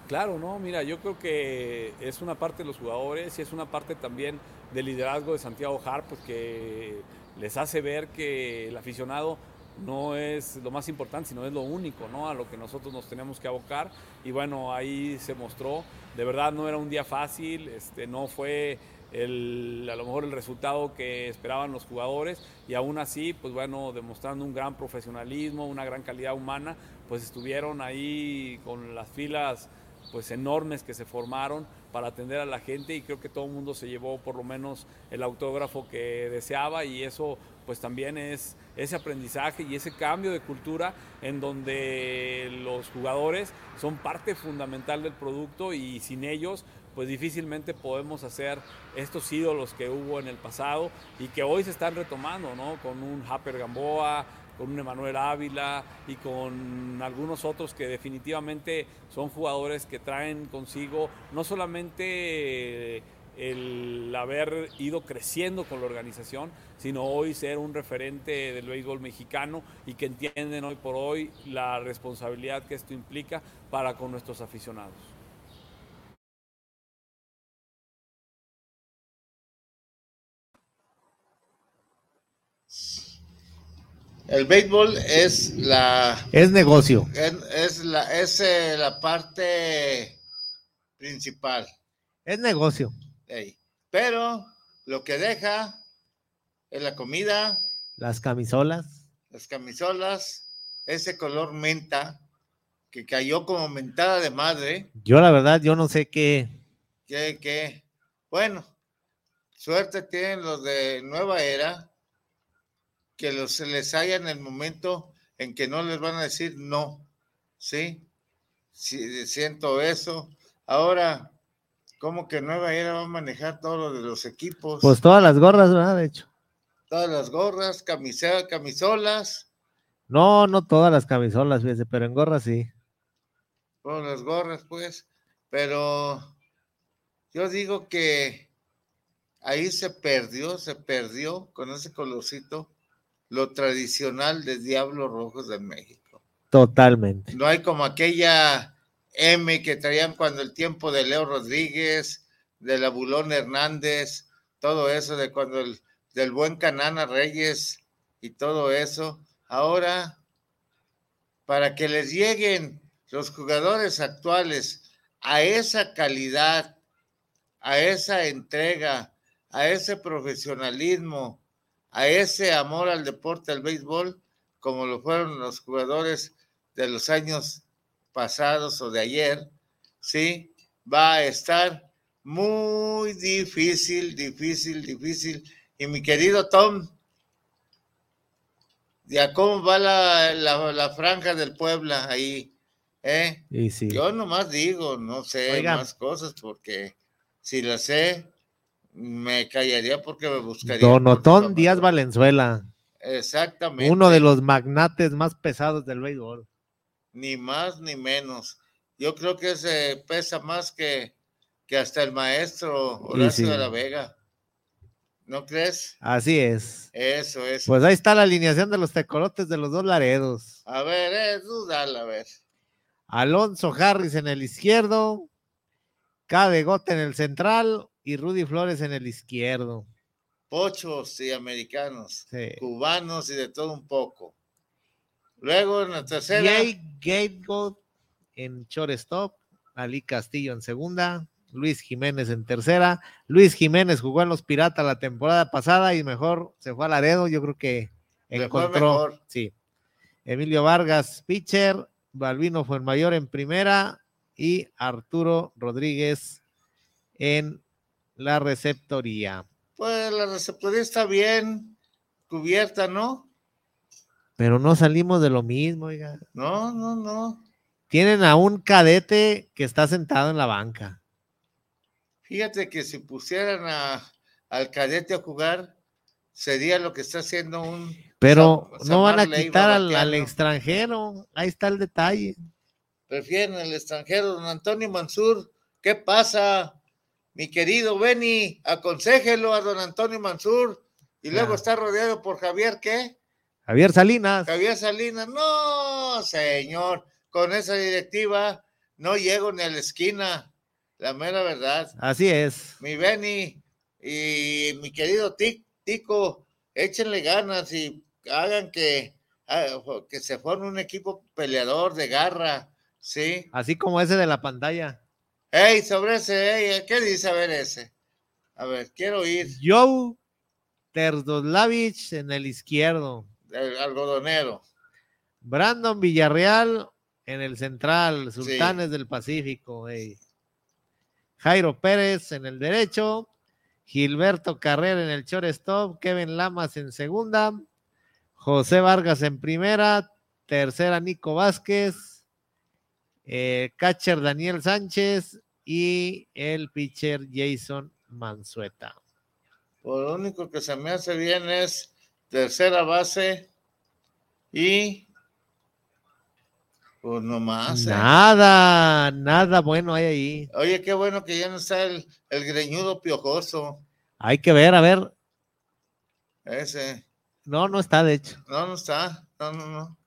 Claro, no, mira, yo creo que es una parte de los jugadores y es una parte también del liderazgo de Santiago Harp, pues que les hace ver que el aficionado no es lo más importante, sino es lo único, ¿no? A lo que nosotros nos tenemos que abocar. Y bueno, ahí se mostró. De verdad no era un día fácil, este, no fue el, a lo mejor el resultado que esperaban los jugadores y aún así, pues bueno, demostrando un gran profesionalismo, una gran calidad humana, pues estuvieron ahí con las filas pues enormes que se formaron para atender a la gente y creo que todo el mundo se llevó por lo menos el autógrafo que deseaba y eso pues también es ese aprendizaje y ese cambio de cultura en donde los jugadores son parte fundamental del producto y sin ellos pues difícilmente podemos hacer estos ídolos que hubo en el pasado y que hoy se están retomando, ¿no? Con un Happer Gamboa, con un Emanuel Ávila y con algunos otros que definitivamente son jugadores que traen consigo no solamente el haber ido creciendo con la organización, sino hoy ser un referente del béisbol mexicano y que entienden hoy por hoy la responsabilidad que esto implica para con nuestros aficionados. El béisbol es la... Es negocio. Es, la, es eh, la parte principal. Es negocio. Pero lo que deja es la comida. Las camisolas. Las camisolas. Ese color menta que cayó como mentada de madre. Yo la verdad, yo no sé qué. ¿Qué, qué? Bueno, suerte tienen los de Nueva Era que los, se les haya en el momento en que no les van a decir no, ¿sí? sí siento eso. Ahora, ¿cómo que Nueva Era va a manejar todo lo de los equipos? Pues todas las gorras, ¿verdad? De hecho. Todas las gorras, camisa, camisolas. No, no todas las camisolas, fíjese, pero en gorras sí. Todas las gorras, pues. Pero yo digo que ahí se perdió, se perdió con ese colorcito lo tradicional de Diablos Rojos de México. Totalmente. No hay como aquella M que traían cuando el tiempo de Leo Rodríguez, del Abulón Hernández, todo eso de cuando el del buen Canana Reyes y todo eso. Ahora, para que les lleguen los jugadores actuales a esa calidad, a esa entrega, a ese profesionalismo, a ese amor al deporte, al béisbol, como lo fueron los jugadores de los años pasados o de ayer, ¿sí? Va a estar muy difícil, difícil, difícil. Y mi querido Tom, ¿ya cómo va la, la, la franja del Puebla ahí? ¿Eh? Y sí. Yo nomás digo, no sé más cosas porque si las sé, me callaría porque me buscaría. Donotón Díaz Valenzuela, Exactamente. uno de los magnates más pesados del béisbol. Ni más ni menos. Yo creo que ese pesa más que, que hasta el maestro Horacio sí. de la Vega. ¿No crees? Así es. Eso, eso. Pues ahí está la alineación de los tecolotes de los dos Laredos. A ver, eh, dúdala, a ver. Alonso Harris en el izquierdo, Cade Gota en el central y Rudy Flores en el izquierdo. Pochos y americanos, Sí. cubanos y de todo un poco. Luego en la tercera, Jay Gategold en shortstop, Ali Castillo en segunda, Luis Jiménez en tercera. Luis Jiménez jugó en los Piratas la temporada pasada y mejor se fue a Laredo. Yo creo que encontró. mejor. Sí. Emilio Vargas, pitcher. Balvino Fuenmayor en primera y Arturo Rodríguez en la receptoría. pues la receptoría está bien cubierta, ¿no? Pero no salimos de lo mismo, oiga. No, no, no. Tienen a un cadete que está sentado en la banca. Fíjate que si pusieran a, al cadete a jugar, sería lo que está haciendo un. Pero Sam- no van a quitar al, al extranjero. Ahí está el detalle. Prefieren el extranjero, don Antonio Mansur. ¿Qué pasa? Mi querido Benny, aconsejelo a don Antonio Mansur. Y luego Ah. está rodeado por Javier, ¿qué? Javier Salinas. Javier Salinas. No, señor. Con esa directiva no llego ni a la esquina. La mera verdad. Así es. mi Benny y mi querido Tic- Tico, échenle ganas y hagan que, ah, que se forme un equipo peleador de garra, ¿sí? Así como ese de la pantalla. Ey, sobre ese, ey, ¿qué dice a ver ese? A ver, quiero ir, Joe Terzoslavich en el izquierdo. el algodonero. Brandon Villarreal en el central. Sultanes del Pacífico. ey. Jairo Pérez en el derecho. Gilberto Carrera en el shortstop. Kevin Lamas en segunda. José Vargas en primera. Tercera Nico Vázquez. Eh, catcher Daniel Sánchez. Y el pitcher Jason Mansueta. Pues lo único que se me hace bien es tercera base y pues nomás. ¿eh? Nada, nada bueno hay ahí. Oye, qué bueno que ya no está el, el greñudo piojoso, Hay que ver, a ver. ese. No, no está, de hecho. No, no está. No, no, no.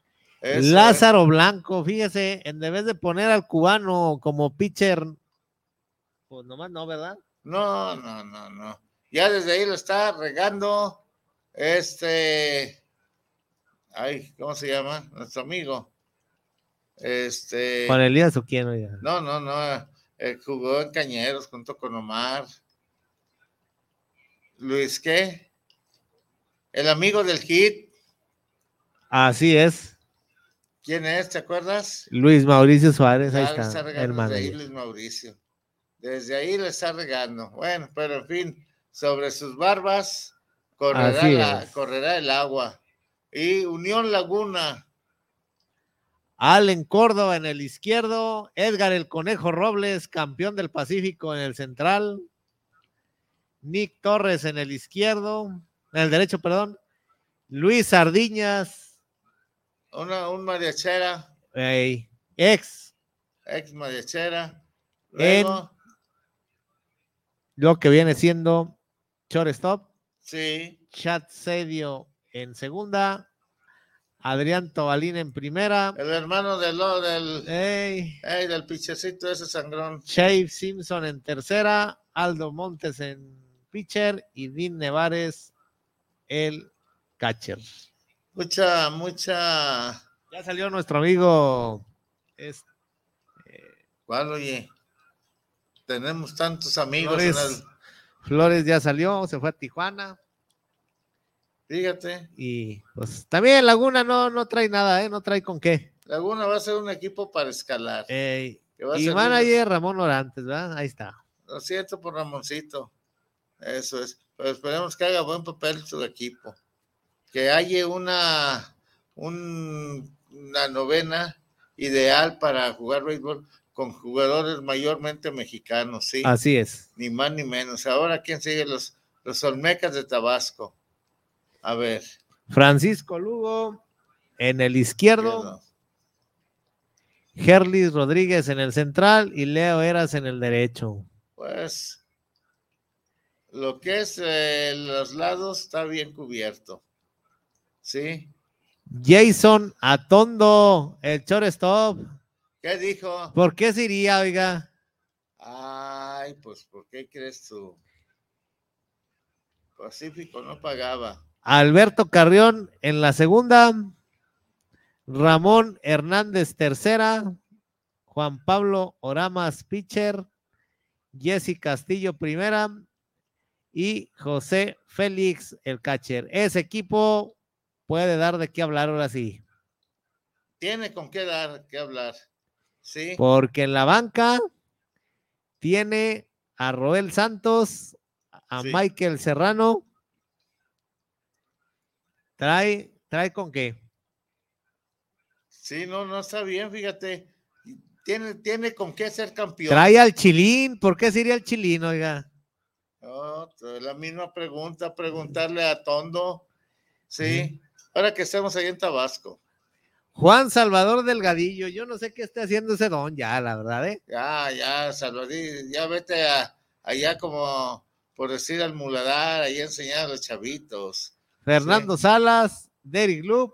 Eso, Lázaro Blanco, fíjese, en vez de poner al cubano como pitcher, pues nomás no, ¿verdad? No, no, no, no. Ya desde ahí lo está regando este. Ay, ¿cómo se llama? Nuestro amigo. Este. Con Elías o quién, oiga. No, no, no. eh, jugó en Cañeros junto con Omar. Luis, ¿qué? El amigo del hit. Así es, ¿Quién es? ¿Te acuerdas? Luis Mauricio Suárez, ahí está, el ahí. Luis Mauricio. Desde ahí le está regando. Bueno, pero en fin, sobre sus barbas correrá, la- correrá el agua. Y Unión Laguna, Allen Córdoba en el izquierdo, Edgar el Conejo Robles, campeón del Pacífico en el central, Nick Torres en el izquierdo, en el derecho, perdón, Luis Sardiñas, una, un mariachera, ex, ex mariachera. En- lo que viene siendo shortstop, sí, Chad Sedio en segunda, Adrián Tobalín en primera. El hermano del, lo- del, Ey, ey, del pichecito ese sangrón. Shave Simpson en tercera. Aldo Montes en pitcher. Y Dean Nevares el catcher. Mucha, mucha. Ya salió nuestro amigo. es- ¿Cuál, oye? Tenemos tantos amigos en Flores. el. Flores ya salió, se fue a Tijuana. Fíjate, Y pues también Laguna no, no trae nada, ¿eh? No trae con qué. Laguna va a ser un equipo para escalar. Ey, va y manager Ramón Orantes, ¿verdad? Ahí está. Lo siento por Ramoncito. Eso es. Pero esperemos que haga buen papel su equipo. Que haya una, un- una novena ideal para jugar béisbol con jugadores mayormente mexicanos, ¿sí? Así es. Ni más ni menos. Ahora, ¿quién sigue? Los, los Olmecas de Tabasco. A ver. Francisco Lugo en el izquierdo, Gerlis Rodríguez en el central y Leo Eras en el derecho. Pues lo que es eh, los lados está bien cubierto. ¿Sí? Jason Atondo, el shortstop. ¿Qué dijo? ¿Por qué se iría, oiga? Ay, pues, ¿por qué crees tú? Pacífico no pagaba. Alberto Carrión en la segunda, Ramón Hernández tercera, Juan Pablo Oramas pitcher, Jesse Castillo primera y José Félix el catcher. Ese equipo puede dar de qué hablar ahora sí, Tiene con qué dar, qué hablar. ¿Sí? porque en la banca tiene a Roel Santos, a Sí. Michael Serrano. Trae, trae con qué. Sí, no, no está bien, fíjate. Tiene, tiene con qué ser campeón. Trae al Chilín, ¿por qué sería el Chilín, oiga? T- la misma pregunta, preguntarle a Tondo. Sí. Ahora que estamos ahí en Tabasco. Juan Salvador Delgadillo, yo no sé qué esté haciendo ese don ya, la verdad, ¿eh? Ya, ya, Salvador, ya vete a, allá como, por decir, al muladar, ahí a enseñar a los chavitos. Fernando Salas, Derek Loop,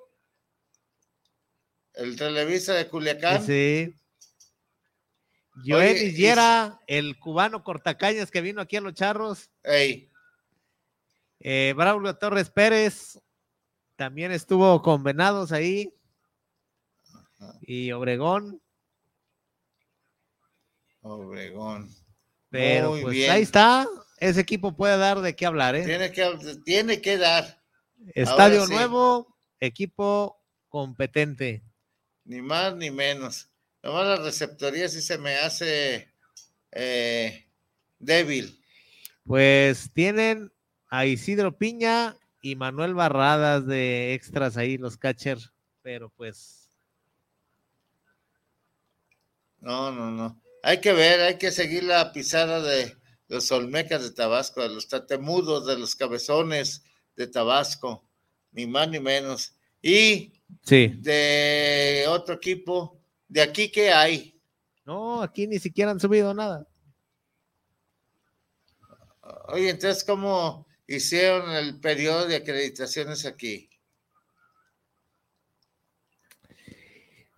El Televisa de Culiacán. sí. Joel y- Yera, el cubano cortacañas que vino aquí a Los Charros. Ey, Eh, Braulio Torres Pérez, también estuvo con Venados ahí. Y Obregón, Obregón. pero Muy pues bien. ahí está. Ese equipo puede dar de qué hablar, ¿eh? Tiene que, tiene que dar, Estadio sí. nuevo, equipo competente. ni más ni menos. Nomás la receptoría sí se me hace eh, débil. Pues tienen a Isidro Piña y Manuel Barradas de extras ahí, los catchers. Pero pues, No, no, no. Hay que ver, hay que seguir la pisada de los Olmecas de Tabasco, de los tatemudos, de los cabezones de Tabasco, ni más ni menos. Y sí. de otro equipo, de aquí que hay. No, aquí ni siquiera han subido nada. Oye, entonces, ¿cómo hicieron el periodo de acreditaciones aquí?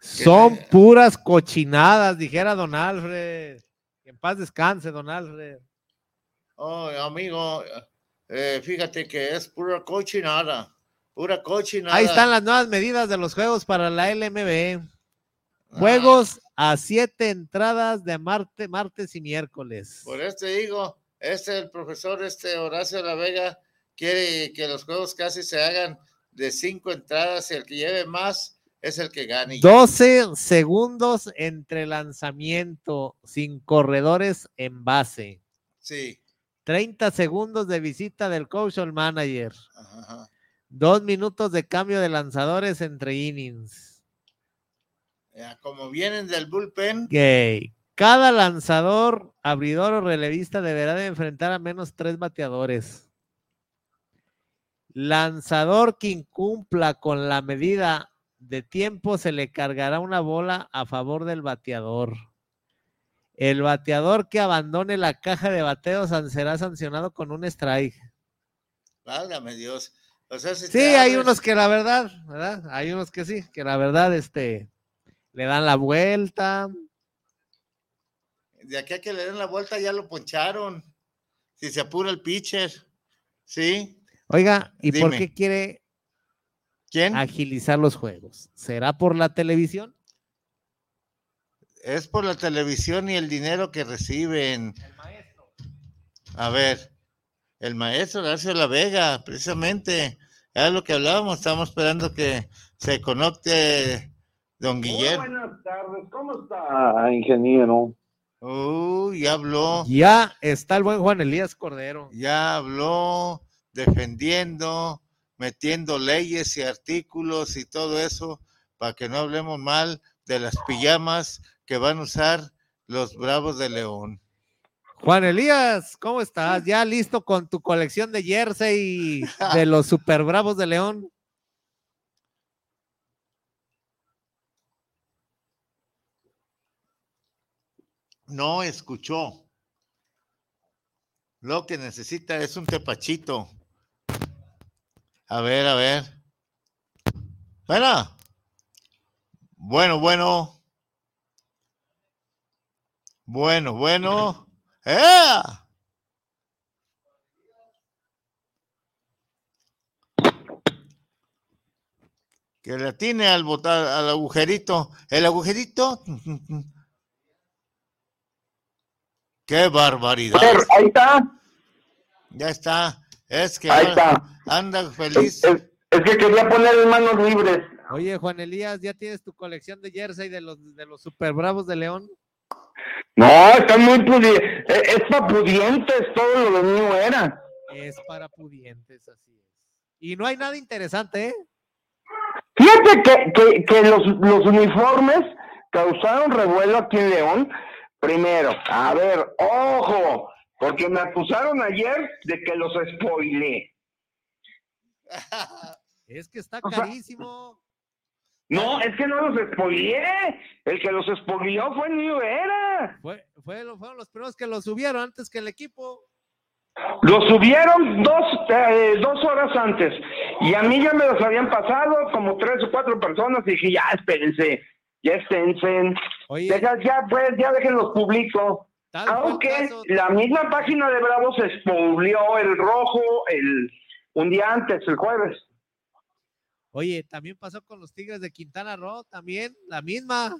Son puras cochinadas, dijera Don Alfred. Que en paz descanse, Don Alfred. Oh, amigo, eh, fíjate que es pura cochinada, pura cochinada. Ahí están las nuevas medidas de los juegos para la LMB. Ah, Juegos a siete entradas de martes, martes y miércoles. Por eso te digo, este el profesor este Horacio La Vega quiere que los juegos casi se hagan de cinco entradas y el que lleve más es el que gane. 12 segundos entre lanzamiento sin corredores en base. Sí. 30 segundos de visita del coach o el manager. Ajá. Dos minutos de cambio de lanzadores entre innings. Ya, como vienen del bullpen, Gay. Cada lanzador, abridor o relevista deberá de enfrentar a menos tres bateadores. Lanzador que incumpla con la medida de tiempo se le cargará una bola a favor del bateador. El bateador que abandone la caja de bateos será sancionado con un strike. válgame Dios. O sea, si Sí, hay abres- unos que la verdad, ¿verdad? Hay unos que sí, que la verdad, este, le dan la vuelta. De aquí a que le den la vuelta ya lo poncharon. Si se apura el pitcher. ¿Sí? Oiga, ¿y por qué quiere ¿Quién? agilizar los juegos? ¿Será por la televisión? Es por la televisión y el dinero que reciben. A ver, el maestro Horacio La Vega, precisamente. Es lo que hablábamos. Estamos esperando que se conecte don Guillermo. buenas tardes, ¿cómo está, ingeniero? Uy, ya habló. Ya está el buen Juan Elías Cordero. ya habló defendiendo, metiendo leyes y artículos y todo eso para que no hablemos mal de las pijamas que van a usar los Bravos de León. Juan Elías, ¿cómo estás? ¿Ya listo con tu colección de jersey de los Super Bravos de León? No escuchó. Lo que necesita es un tepachito. A ver, a ver. Bueno. Bueno, bueno. Bueno, bueno. ¡Eh! Que le atine al botar, al agujerito. El agujerito. ¡Qué barbaridad! A ver, ahí está, Ya está. Es que ahí está. anda Es, feliz. es- es que quería poner en manos libres. Oye, Juan Elías, ¿ya tienes tu colección de jersey de los, de los Super Bravos de León? No, están muy pudientes. Es para pudientes todo lo de mío era. Es para pudientes, así es. Y no hay nada interesante, ¿eh? Fíjate que, que, que los, los uniformes causaron revuelo aquí en León. Primero, a ver, ojo, porque me acusaron ayer de que los spoilé. <laughs> Es que está O sea, carísimo. No, es que no los spoileé. El que los spoileó fue New Era. Fue, fue, lo- fueron los primeros que lo subieron antes que el equipo. Los subieron dos, eh, dos horas antes. Y a mí ya me los habían pasado como tres o cuatro personas. Y dije, ya, espérense, Oye, Deja, ya, pues, ya déjenlos publico. Aunque caso- la misma página de Bravo se spoileó el rojo el, un día antes, el jueves. Oye, también pasó con los Tigres de Quintana Roo, también la misma.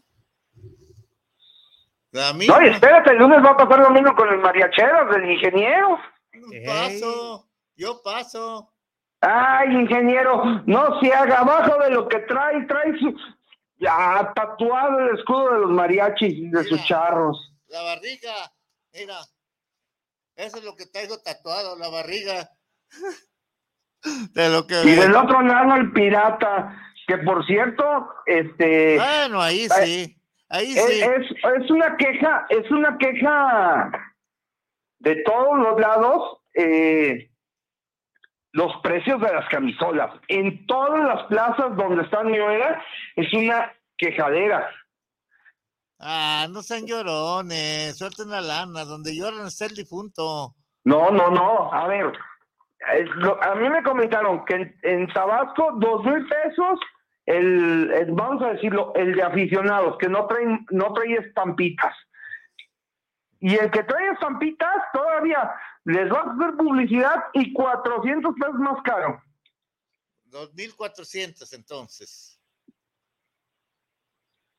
La misma. No, y espérate, el lunes va a pasar lo mismo con el mariacheros del ingeniero. Paso. Yo paso. Ay, ingeniero, no se haga abajo de lo que trae, trae su ya tatuado el escudo de los mariachis y de sus charros. La barriga. Mira. Eso es lo que traigo tatuado, la barriga. De lo que. Y del otro lado el pirata, que por cierto, este Bueno, ahí sí. Ahí es, sí. es, es una queja, es una queja de todos los lados, eh, los precios de las camisolas. En todas las plazas donde está Nueva es una quejadera. Ah, no sean llorones. Suelten la lana. Donde lloran está el difunto. No, no, no. A ver, a mí me comentaron que en, en Tabasco, dos mil pesos, el, el- vamos a decirlo, el de aficionados, que no traen, no trae estampitas. Y el que trae estampitas todavía les va a hacer publicidad y 400 pesos más caro. 2400 entonces.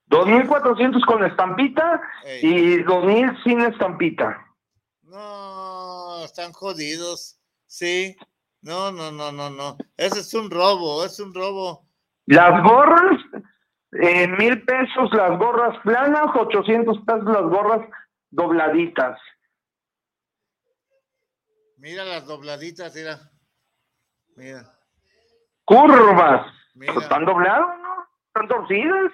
2.400 con estampita Ey. y 2.000 sin estampita. No, están jodidos. Sí. No, no, no, no, no. Ese es un robo, es un robo. Las gorras, eh, mil pesos las gorras planas, 800 pesos las gorras dobladitas. Mira las dobladitas, mira. Mira, Curvas. mira. Pues están dobladas, ¿no? Están torcidas.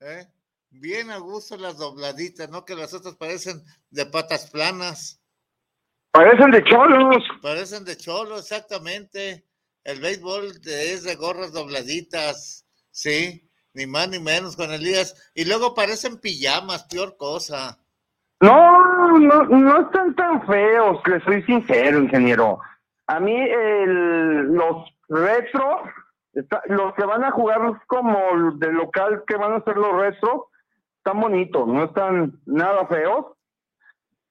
¿eh? Bien a gusto las dobladitas, ¿no? Que las otras parecen de patas planas. Parecen de cholos. Parecen de cholo, exactamente. El béisbol es de gorras dobladitas, sí, ni más ni menos con Elías. Y luego parecen pijamas, peor cosa. No, no, no están tan feos, les soy sincero, ingeniero. A mí los, retro, los que van a jugar como de local, que van a ser los retro, están bonitos, no están nada feos.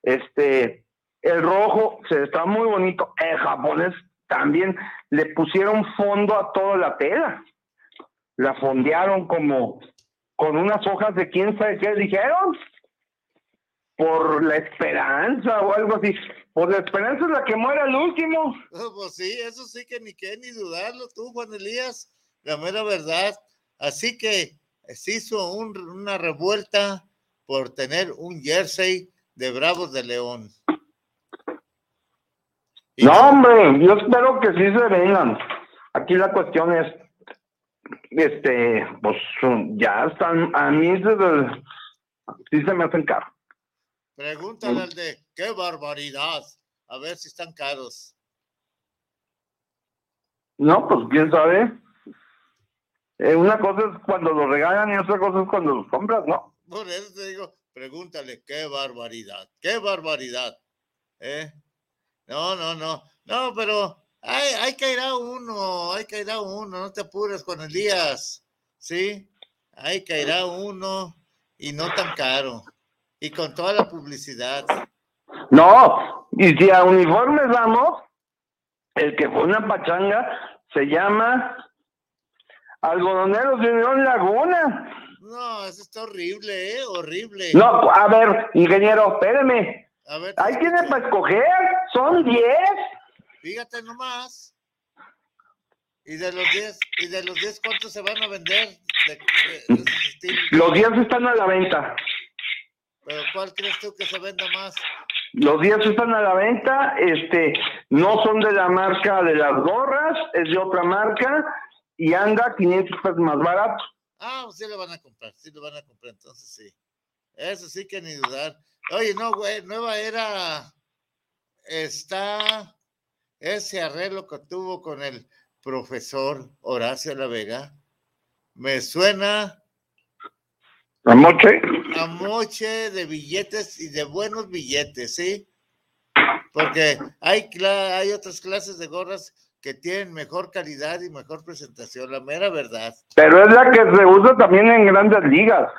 Este, el rojo se está muy bonito. El japonés también le pusieron fondo a toda la tela. La fondearon como con unas hojas de quién sabe qué dijeron. Por la esperanza o algo así. Por la esperanza es la que muere al último. Oh, Pues sí, eso sí que ni que ni dudarlo tú, Juan Elías, la mera verdad. Así que se hizo un- una revuelta por tener un jersey de Bravos de León. Y No, hombre, yo espero que sí se vengan. Aquí la cuestión es, este, pues ya están, a mí se sí se me hacen caro. Pregúntale al de qué barbaridad. A ver si están caros. No, pues quién sabe. Eh, una cosa es cuando los regalan y otra cosa es cuando los compras, ¿no? Por eso te digo, pregúntale, qué barbaridad, qué barbaridad. ¿Eh? No, no, no, no, pero hay, hay que ir a uno, hay que ir a uno, no te apures con Elías, ¿sí? Hay que ir a uno y no tan caro. Y con toda la publicidad. No, y si a uniformes vamos, el que fue una pachanga se llama Algodoneros de Unión Laguna. No, eso está horrible, ¿eh? Horrible. No, a ver, ingeniero, espéreme. A ver, Ahí tiene para escoger, son 10. Fíjate nomás. Y de los 10, y de los 10, ¿cuántos se van a vender? De- de- de ese estilo? Los 10 están a la venta. Pero ¿cuál crees tú que se venda más? Los 10 están a la venta, este, no son de la marca de las gorras, es de otra marca y anda 500 pesos más barato. Ah, pues sí lo van a comprar, sí lo van a comprar, entonces sí. Eso sí que ni dudar. Oye, no, güey, Nueva Era está ese arreglo que tuvo con el profesor Horacio La Vega. Me suena ¿La moche? a moche de billetes y de buenos billetes, ¿sí? Porque hay, hay otras clases de gorras que tienen mejor calidad y mejor presentación, la mera verdad. Pero es la que se usa también en grandes ligas.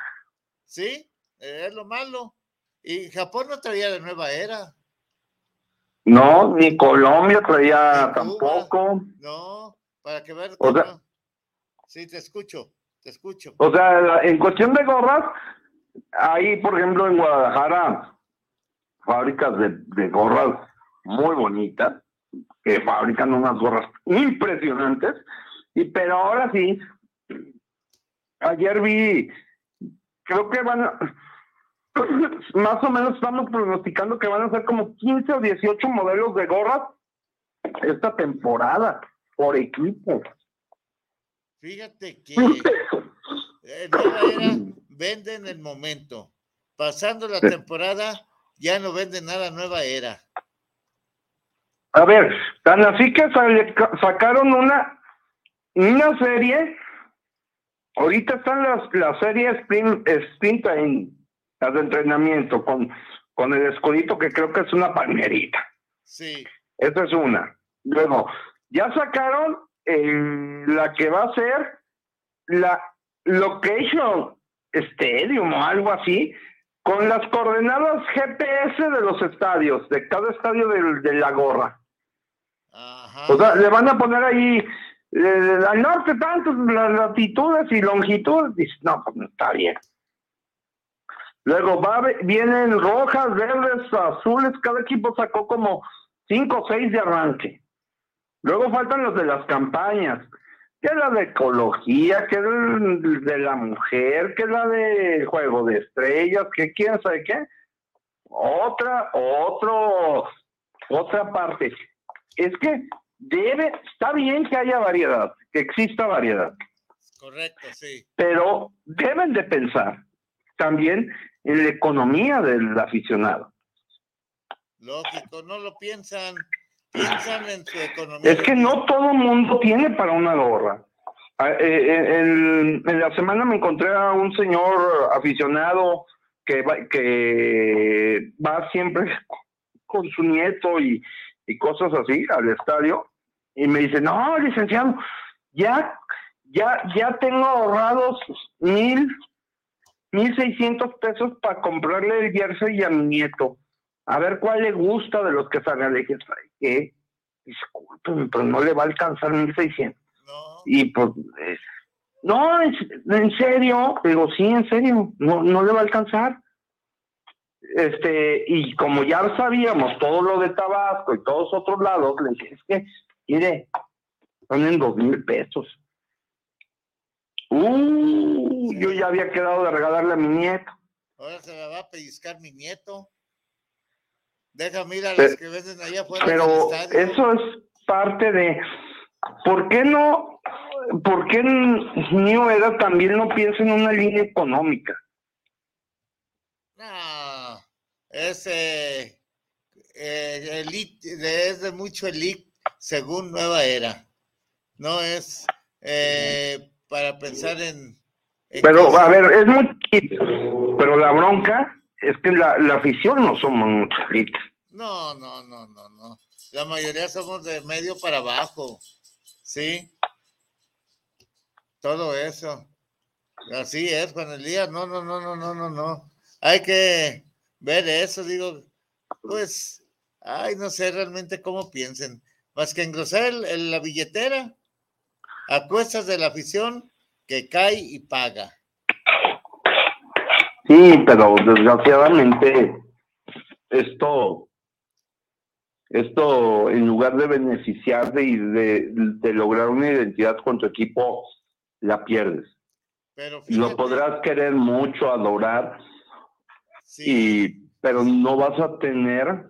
¿Sí? Es lo malo. Y Japón no traía de nueva era. No, ni Colombia traía Ni tampoco. No, para que vean. O que sea- no. Sí, te escucho, te escucho. O sea, en cuestión de gorras, hay, por ejemplo, en Guadalajara, fábricas de, de gorras muy bonitas, que fabrican unas gorras impresionantes, y pero ahora sí, ayer vi, creo que van a, <clears throat> más o menos estamos pronosticando que van a ser como 15 o 18 modelos de gorras esta temporada, por equipo. Fíjate que <clears throat> nueva era vende en el momento. Pasando la temporada, ya no vende nada nueva era. A ver, tan así que sale- sacaron una, una serie. Ahorita están las, la serie Sprint, Sprint Time, las de entrenamiento, con, con el escudito que creo que es una palmerita. Sí, Esa es una. Luego, ya sacaron eh, la que va a ser la Location Stadium o algo así, con las coordenadas GPS de los estadios, de cada estadio del- de la gorra. ajá. O sea, le van a poner ahí eh, al norte tantas las latitudes y longitudes. Dice, no, pues no está bien. Luego va, vienen rojas, verdes, azules. Cada equipo sacó como cinco o seis de arranque. Luego faltan los de las campañas. Que es la de ecología, que es el de la mujer, que es la de juego de estrellas, que quién sabe qué. Otra, otro, otra parte. Es que debe, está bien que haya variedad, que exista variedad, correcto, sí. pero deben de pensar también en la economía del aficionado. Lógico, no lo piensan. Es que no todo mundo tiene para una gorra. Ah, eh, eh, En, la semana me encontré a un señor aficionado que va, que va siempre <laughs> con su nieto y, y cosas así al estadio. Y me dice, no, licenciado, ya, ya, ya tengo ahorrados mil, mil seiscientos pesos para comprarle el jersey a mi nieto. A ver cuál le gusta de los que salgan. Le dije, ¿sabe qué? Discúlpeme, pero no le va a alcanzar mil seiscientos. Y pues, eh, no, en, en serio, digo, sí, en serio, no, no le va a alcanzar. Este, y como ya sabíamos todo lo de Tabasco y todos otros lados, le dije, es que, mire, son en dos mil pesos. Uh, yo ya había quedado de regalarle a mi nieto. Ahora se me va a pellizcar mi nieto. Déjame ir a Pe- los que venden allá afuera Pero eso es parte de, ¿por qué no, por qué New Era también no piensa en una línea económica? No, es eh, elite, es de mucho elite según Nueva Era. No es eh, para pensar en... en Pero, cosas- a ver, es muy chiquito, pero la bronca es que la, la afición no somos elites. No, no, no, no, no. La mayoría somos de medio para abajo. ¿Sí? Todo eso. Así es, Juan Elías. No, no, no, no, no, no, no. Hay que ver eso, digo. Pues, ay, no sé realmente cómo piensen. Más que engrosar el- la billetera a cuestas de la afición que cae y paga. Sí, pero desgraciadamente esto, esto en lugar de beneficiarte y de, de lograr una identidad con tu equipo, la pierdes. Pero Lo podrás querer mucho, adorar, sí, y, pero no vas a tener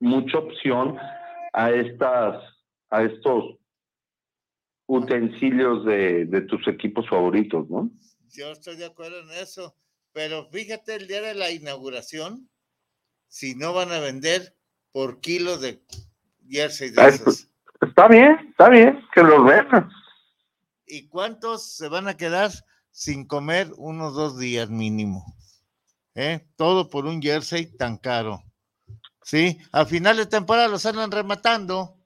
mucha opción a estas, a estos utensilios de, de tus equipos favoritos, ¿no? Yo estoy de acuerdo en eso, pero fíjate el día de la inauguración, si no van a vender por kilo de jersey de esos. Está bien, está bien, que los vean. ¿Y cuántos se van a quedar sin comer unos dos días mínimo? ¿Eh? Todo por un jersey tan caro. Sí, a final de temporada los andan rematando.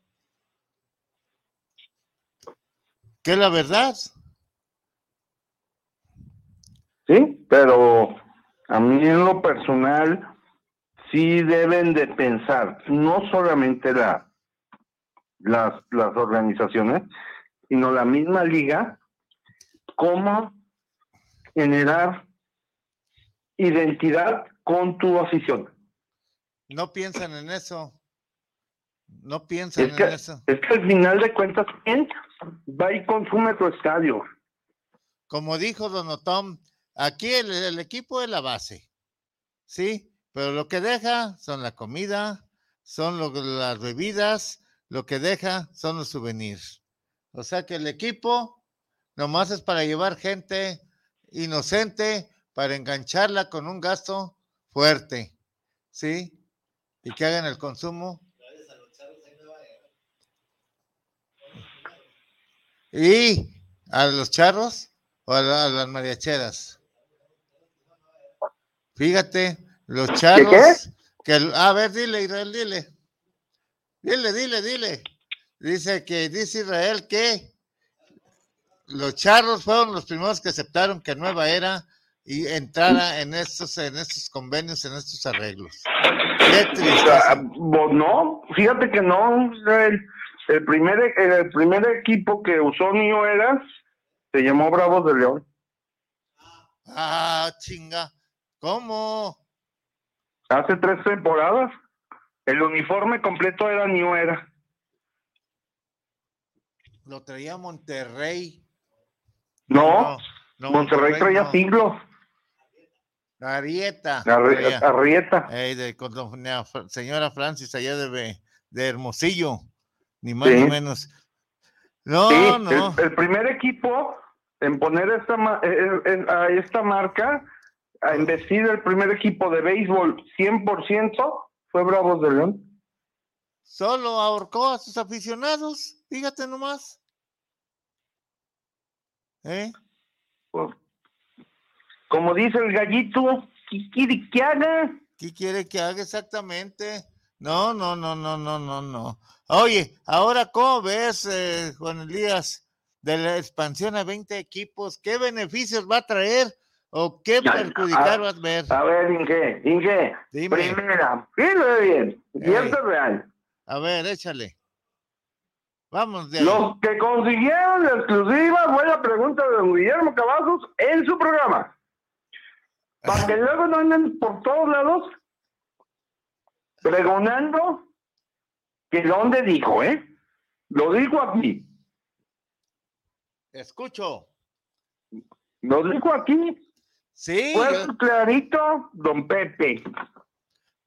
Que es la verdad. Sí, pero a mí en lo personal sí deben de pensar, no solamente la, las, las organizaciones, sino la misma liga, cómo generar identidad con tu afición. No piensan en eso. No piensan Es que, en eso. es que al final de cuentas, ¿quién va y consume tu estadio? como dijo Don Otom, aquí el, equipo es la base, ¿sí? Pero lo que deja son la comida, son lo- las bebidas, lo que deja son los souvenirs. O sea que el equipo nomás es para llevar gente inocente, para engancharla con un gasto fuerte, ¿sí? Y que hagan el consumo. Y a los charros o a, a las mariacheras. Fíjate, los charros. Que, el- a ver, dile, Israel, dile. Dile, dile, dile. Dice que, dice Israel que los charros fueron los primeros que aceptaron que Nueva Era y entrara en estos, en estos convenios, en estos arreglos. Qué bo- no, fíjate que no. El, el primer, el primer equipo que usó New Era se llamó Bravos de León. Ah, chinga. ¿Cómo? Hace tres temporadas. El uniforme completo era New Era. Lo traía Monterrey. No, no, Monterrey traía no. siglo. Arieta. Arri- traía. Arrieta. Ey, de, con Fra- señora Francis allá de, de Hermosillo, ni más Sí. ni menos. No, Sí, no, El, el primer equipo en poner esta eh, eh, a esta marca, a investir el primer equipo de béisbol 100% fue Bravos de León. solo ahorcó a sus aficionados, fíjate nomás. ¿Eh? Pues, como dice el gallito, ¿qué quiere que haga? ¿Qué quiere que haga exactamente? No, no, no, no, no, no, no. Oye, ahora, ¿cómo ves, eh, Juan Elías, de la expansión a 20 equipos? ¿Qué beneficios va a traer o qué perjudicar va a ver? A ver, Inge, Inge, Dime. primera, fíjate bien, y esto es real. A ver, échale. Vamos de ahí. Los que consiguieron la exclusiva fue la pregunta de don Guillermo Cavazos en su programa. Para que luego no anden por todos lados pregonando que dónde dijo, ¿eh? Lo dijo aquí. Escucho. Lo dijo aquí. Sí, yo- clarito, don Pepe.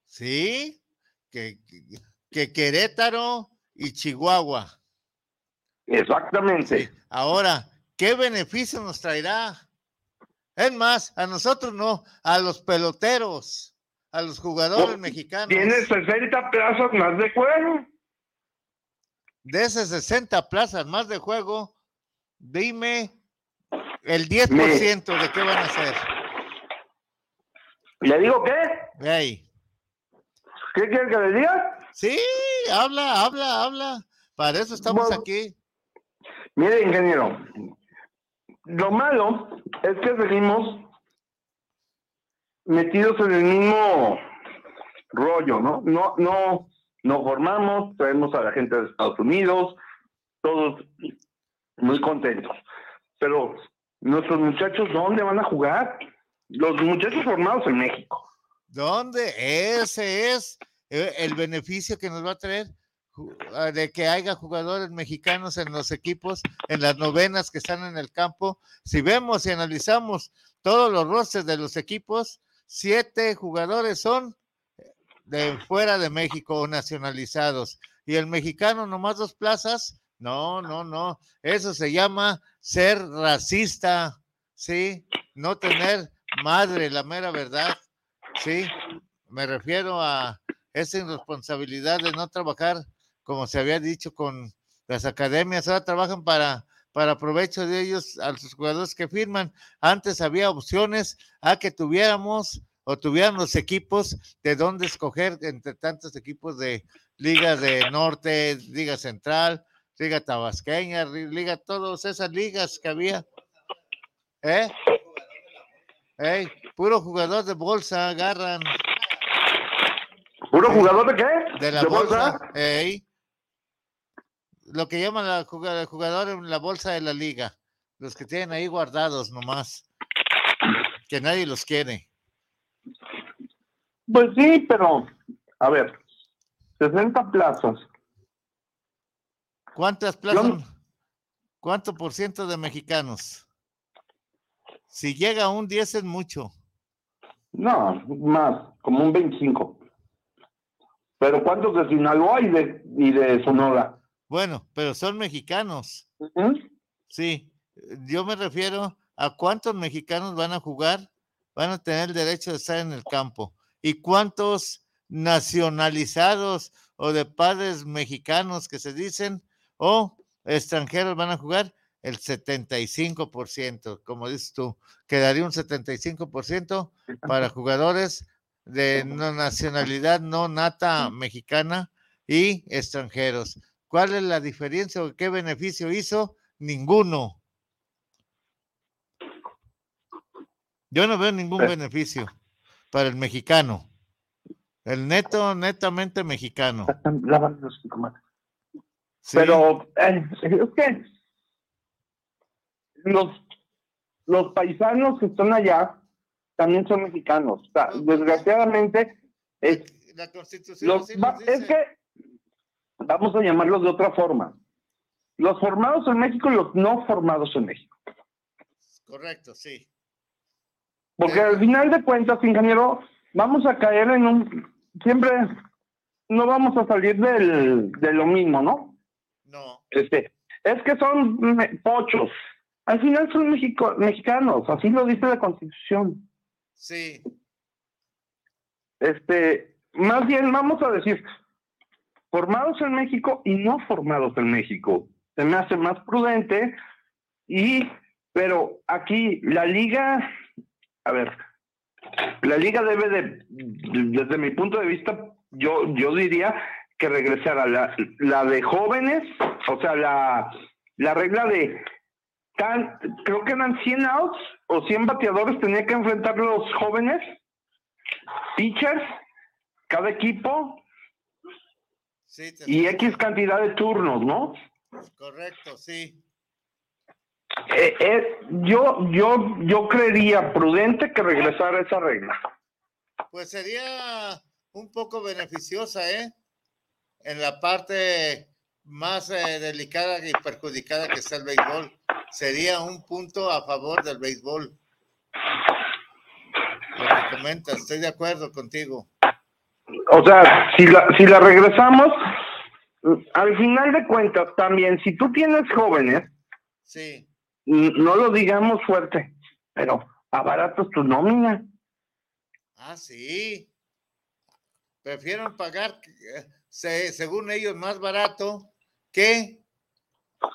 sí, que, que- que Querétaro y Chihuahua. Exactamente. Ahora, ¿qué beneficio nos traerá? Es más, a nosotros no, a los peloteros, a los jugadores Oh, mexicanos. Tiene 60 plazas más de juego. De esas 60 plazas más de juego, dime el 10% de qué van a hacer. ¿Le digo qué? Ey, ¿Qué quiere que le diga? Sí, habla, habla, habla. Para eso estamos Bueno. aquí. Mire, ingeniero, lo malo es que seguimos metidos en el mismo rollo, ¿no? No, no, no formamos, traemos a la gente de Estados Unidos, todos muy contentos. Pero nuestros muchachos, ¿dónde van a jugar? Los muchachos formados en México. ¿Dónde? Ese es eh, el beneficio que nos va a traer ah, de que haya jugadores mexicanos en los equipos, en las novenas que están en el campo. Si vemos y analizamos todos los rosters de los equipos, siete jugadores son de fuera de México o nacionalizados. Y el mexicano nomás dos plazas. No, no, no. Eso se llama ser racista, ¿sí? No tener madre, la mera verdad. Sí, me refiero a esa irresponsabilidad de no trabajar, como se había dicho, con las academias. Ahora trabajan para, para provecho de ellos, a los jugadores que firman. Antes había opciones a que tuviéramos o tuvieran los equipos de dónde escoger entre tantos equipos de Liga de Norte, Liga Central, Liga Tabasqueña, Liga, todas esas ligas que había. ¿Eh? Ey, puro jugador de bolsa agarran ¿Puro jugador de qué? de la bolsa. ey. Lo que llaman la juga- el jugador en la bolsa de la liga. Los que tienen ahí guardados nomás. Que nadie los quiere. Pues sí, pero, a ver, 60 plazas. ¿Cuántas plazas? ¿Cuánto por ciento de mexicanos? Si llega a un 10 es mucho. No, más, como un 25. Pero ¿cuántos de Sinaloa y de, y de Sonora? Bueno, pero son mexicanos. Sí, yo me refiero a cuántos mexicanos van a jugar, van a tener el derecho de estar en el campo y cuántos nacionalizados o de padres mexicanos que se dicen o extranjeros van a jugar el 75%, como dices tú, quedaría un 75% para jugadores de no nacionalidad no nata mexicana y extranjeros. ¿Cuál es la diferencia o qué beneficio hizo? Ninguno. Yo no veo ningún beneficio para el mexicano. El neto, netamente mexicano. Sí, Pero eh, es que los, los paisanos que están allá también son mexicanos. O sea, desgraciadamente, es, la constitución los, va- es que vamos a llamarlos de otra forma. Los formados en México y los no formados en México. Correcto, sí. Porque Eh. al final de cuentas, ingeniero, vamos a caer en un... Siempre no vamos a salir del, de lo mismo, ¿no? No, Este, es que son pochos. Al final son mexicanos, así lo dice la Constitución. sí. Este, más bien vamos a decir, formados en México y no formados en México. Se me hace más prudente y, pero aquí la liga, a ver, la liga debe de, desde mi punto de vista, yo, yo diría que regresara la, la de jóvenes, o sea, la, la regla de tan, creo que eran 100 outs o 100 bateadores tenía que enfrentar los jóvenes, pitchers, cada equipo Sí, y X cantidad de turnos, ¿no? correcto, sí. Eh, eh, yo, yo, yo creería prudente que regresara esa regla. Pues sería un poco beneficiosa, ¿eh? En la parte más eh, delicada y perjudicada que está el béisbol. Sería un punto a favor del béisbol. Lo que comentas, estoy de acuerdo contigo. O sea, si la, si la regresamos, al final de cuentas, también, si tú tienes jóvenes, Sí, no lo digamos fuerte, pero abaratas tu nómina. ah, sí. Prefieren pagar, eh, se- según ellos, más barato que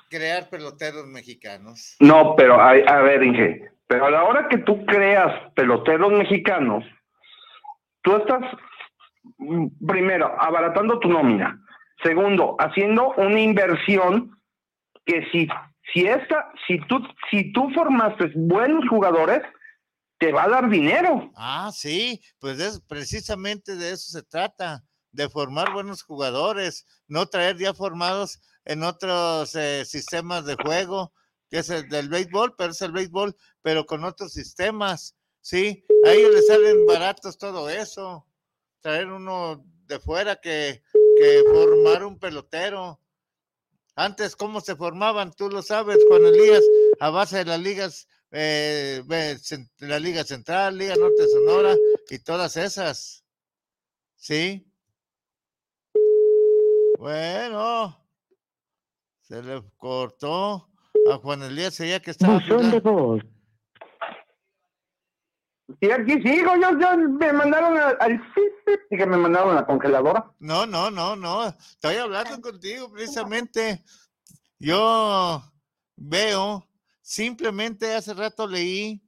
crear peloteros mexicanos. No, pero a, a ver, Inge, pero a la hora que tú creas peloteros mexicanos, tú estás, mm, primero, abaratando tu nómina. Segundo, haciendo una inversión que si, si esta, si tú, si tú formaste buenos jugadores, te va a dar dinero. Ah, sí, pues es precisamente de eso se trata, de formar buenos jugadores, no traer ya formados en otros eh, sistemas de juego, que es el del béisbol, pero es el béisbol, pero con otros sistemas, ¿sí? A ellos les salen baratos todo eso, traer uno de fuera que, que formar un pelotero. Antes, ¿cómo se formaban? Tú lo sabes, Juan Elías, a base de las ligas, eh, la Liga Central, Liga Norte Sonora y todas esas. ¿Sí? Bueno, se le cortó a Juan Elías, ya que estaba. hablando. Y aquí sigo, yo, yo me mandaron al, al y que me mandaron a la congeladora. No, no, no, no. Estoy hablando contigo precisamente. Yo veo, simplemente hace rato leí,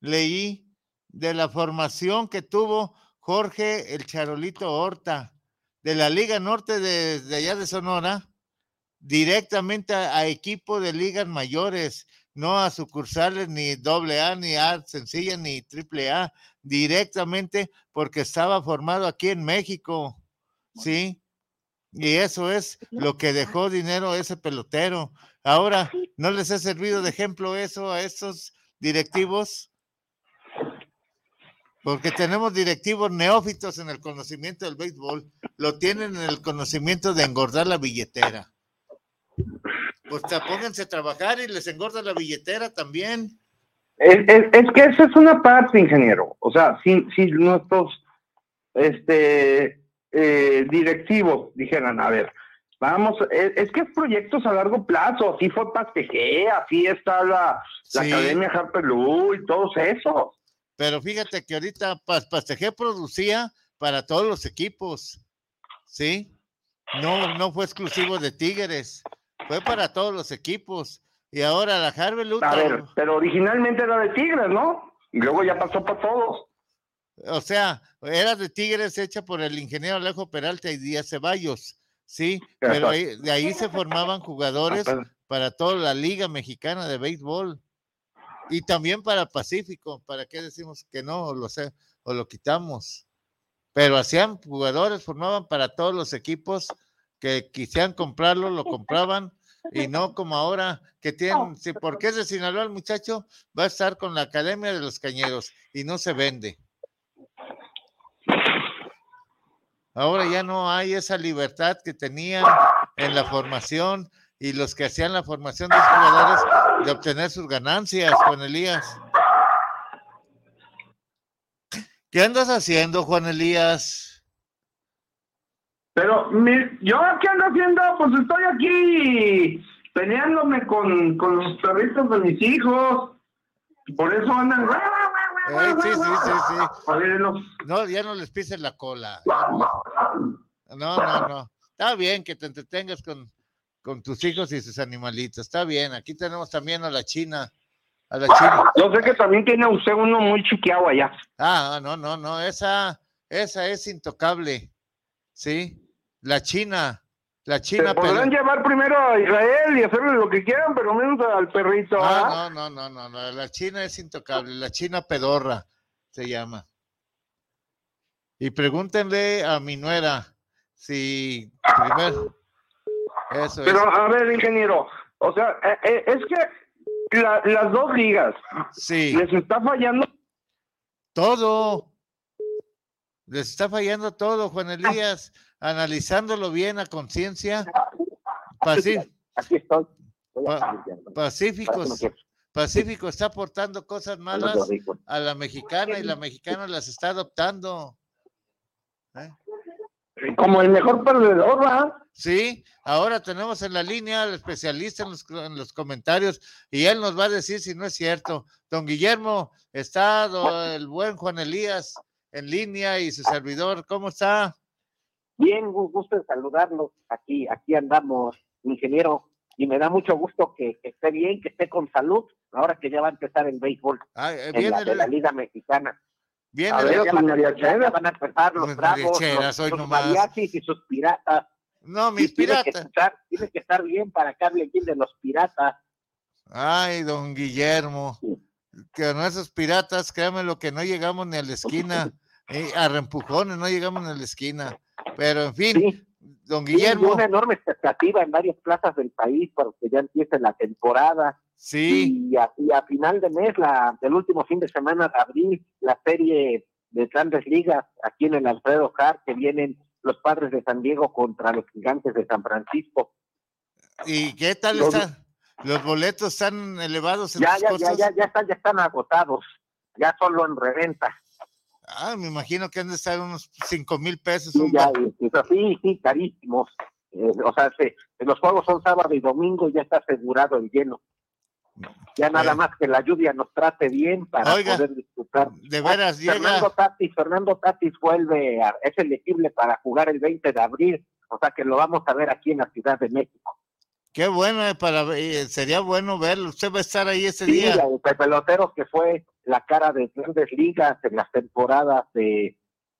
leí de la formación que tuvo Jorge el Charolito Horta de la Liga Norte de, de allá de Sonora, directamente a, a equipo de ligas mayores, no a sucursales ni doble A, ni A sencilla, ni triple A, directamente porque estaba formado aquí en México, ¿sí? Y eso es lo que dejó dinero ese pelotero. Ahora, ¿no les ha servido de ejemplo eso a estos directivos? Porque tenemos directivos neófitos en el conocimiento del béisbol, lo tienen en el conocimiento de engordar la billetera. Pues te- pónganse a trabajar y les engorda la billetera también. Es, es- es que esa es una parte, ingeniero. O sea, si, si nuestros este, eh, directivos dijeran, a ver, vamos, es, es que es proyectos a largo plazo, así fue Pastejé, así está la, la Sí. Academia Harper Lou y todos esos. Pero fíjate que ahorita Pas- Pastejé producía para todos los equipos, ¿sí? No, no fue exclusivo de Tigres, fue para todos los equipos. Y ahora la Harvey Lou A ver, pero originalmente era de Tigres, ¿no? Y luego ya pasó para todos. o sea, era de Tigres hecha por el ingeniero Alejo Peralta y Díaz Ceballos, ¿sí? Pero ahí- de ahí se formaban jugadores Ah, para toda la Liga Mexicana de Béisbol y también para el Pacífico. ¿Para qué decimos que no o lo, sé, o lo quitamos? Pero hacían jugadores, formaban para todos los equipos que quisieran comprarlo, lo compraban y <laughs> no como ahora que tienen, si porque es de Sinaloa el muchacho, va a estar con la Academia de los Cañeros y no se vende. Ahora ya no hay esa libertad que tenían en la formación y los que hacían la formación de los jugadores de obtener sus ganancias, Juan Elías. ¿Qué andas haciendo, Juan Elías? Pero mi- yo qué ando haciendo, pues estoy aquí peleándome con, con los perritos de mis hijos. Por eso andan. Eh, sí, sí, sí, sí. No, ya no les pises la cola. No, no, no. Está bien que te entretengas con, con tus hijos y sus animalitos. Está bien. Aquí tenemos también a la China. A la China. Yo sé que también tiene usted uno muy chiqueado allá. Ah, no, no, no. Esa, esa es intocable. Sí, la China, la Se China. podrán pero- llevar primero a Israel y hacerle lo que quieran, pero menos al perrito. ¿ah? Ah, no, no, no, no, no, la China es intocable, la China pedorra se llama. Y pregúntenle a mi nuera si primero. Eso Pero es. a ver, ingeniero, o sea, eh, eh, es que la- las dos ligas Sí, les está fallando. todo. Les está fallando todo, Juan Elías, analizándolo bien a conciencia. Pacíficos. Pacífico está aportando cosas malas a la mexicana y la mexicana las está adoptando. ¿Eh? Como el mejor perdedor, ¿verdad? Sí, ahora tenemos en la línea al especialista en los, en los comentarios y él nos va a decir si no es cierto. Don Guillermo, está el buen Juan Elías en línea y su servidor, ¿cómo está? Bien, gu- gusto en saludarlos. Aquí, aquí andamos, ingeniero, y me da mucho gusto que, que esté bien, que esté con salud, ahora que ya va a empezar el béisbol Ah, eh, en la, de la el- Liga Mexicana. viene A el- ver, van, a, ya- van a empezar los bravos, los, hoy los mariachis y sus piratas. No, mis tiene que, piratas. estar, tiene que estar bien para que hable bien de los piratas. Ay, don Guillermo, que con esos piratas, créame lo que no llegamos ni a la esquina, <laughs> eh, a reempujones no llegamos a la esquina. Pero en fin, Sí, don Guillermo, una enorme expectativa en varias plazas del país para que ya empiece la temporada. sí, Y a, y a final de mes, la, del último fin de semana de abril, la serie de grandes ligas aquí en el Alfredo Hart, que vienen los padres de San Diego contra los gigantes de San Francisco. ¿y qué tal Los- está? Los boletos están elevados en Ya, ya, ya, ya, ya están, ya están agotados, ya solo en reventa. Ah, me imagino que han de estar unos cinco mil pesos. Sí, un ya, y- sí, sí, carísimos. Eh, o sea, se- los juegos son sábado y domingo, ya está asegurado el lleno. Ya nada más que la lluvia nos trate bien para Oiga, poder disfrutar. de veras, llega. Fernando Tatis, Fernando Tatis vuelve, a- es elegible para jugar el 20 de abril, o sea que lo vamos a ver aquí en la Ciudad de México. Qué bueno, eh, para, eh, sería bueno verlo. Usted va a estar ahí ese Sí, día. el pelotero que fue la cara de grandes ligas en las temporadas de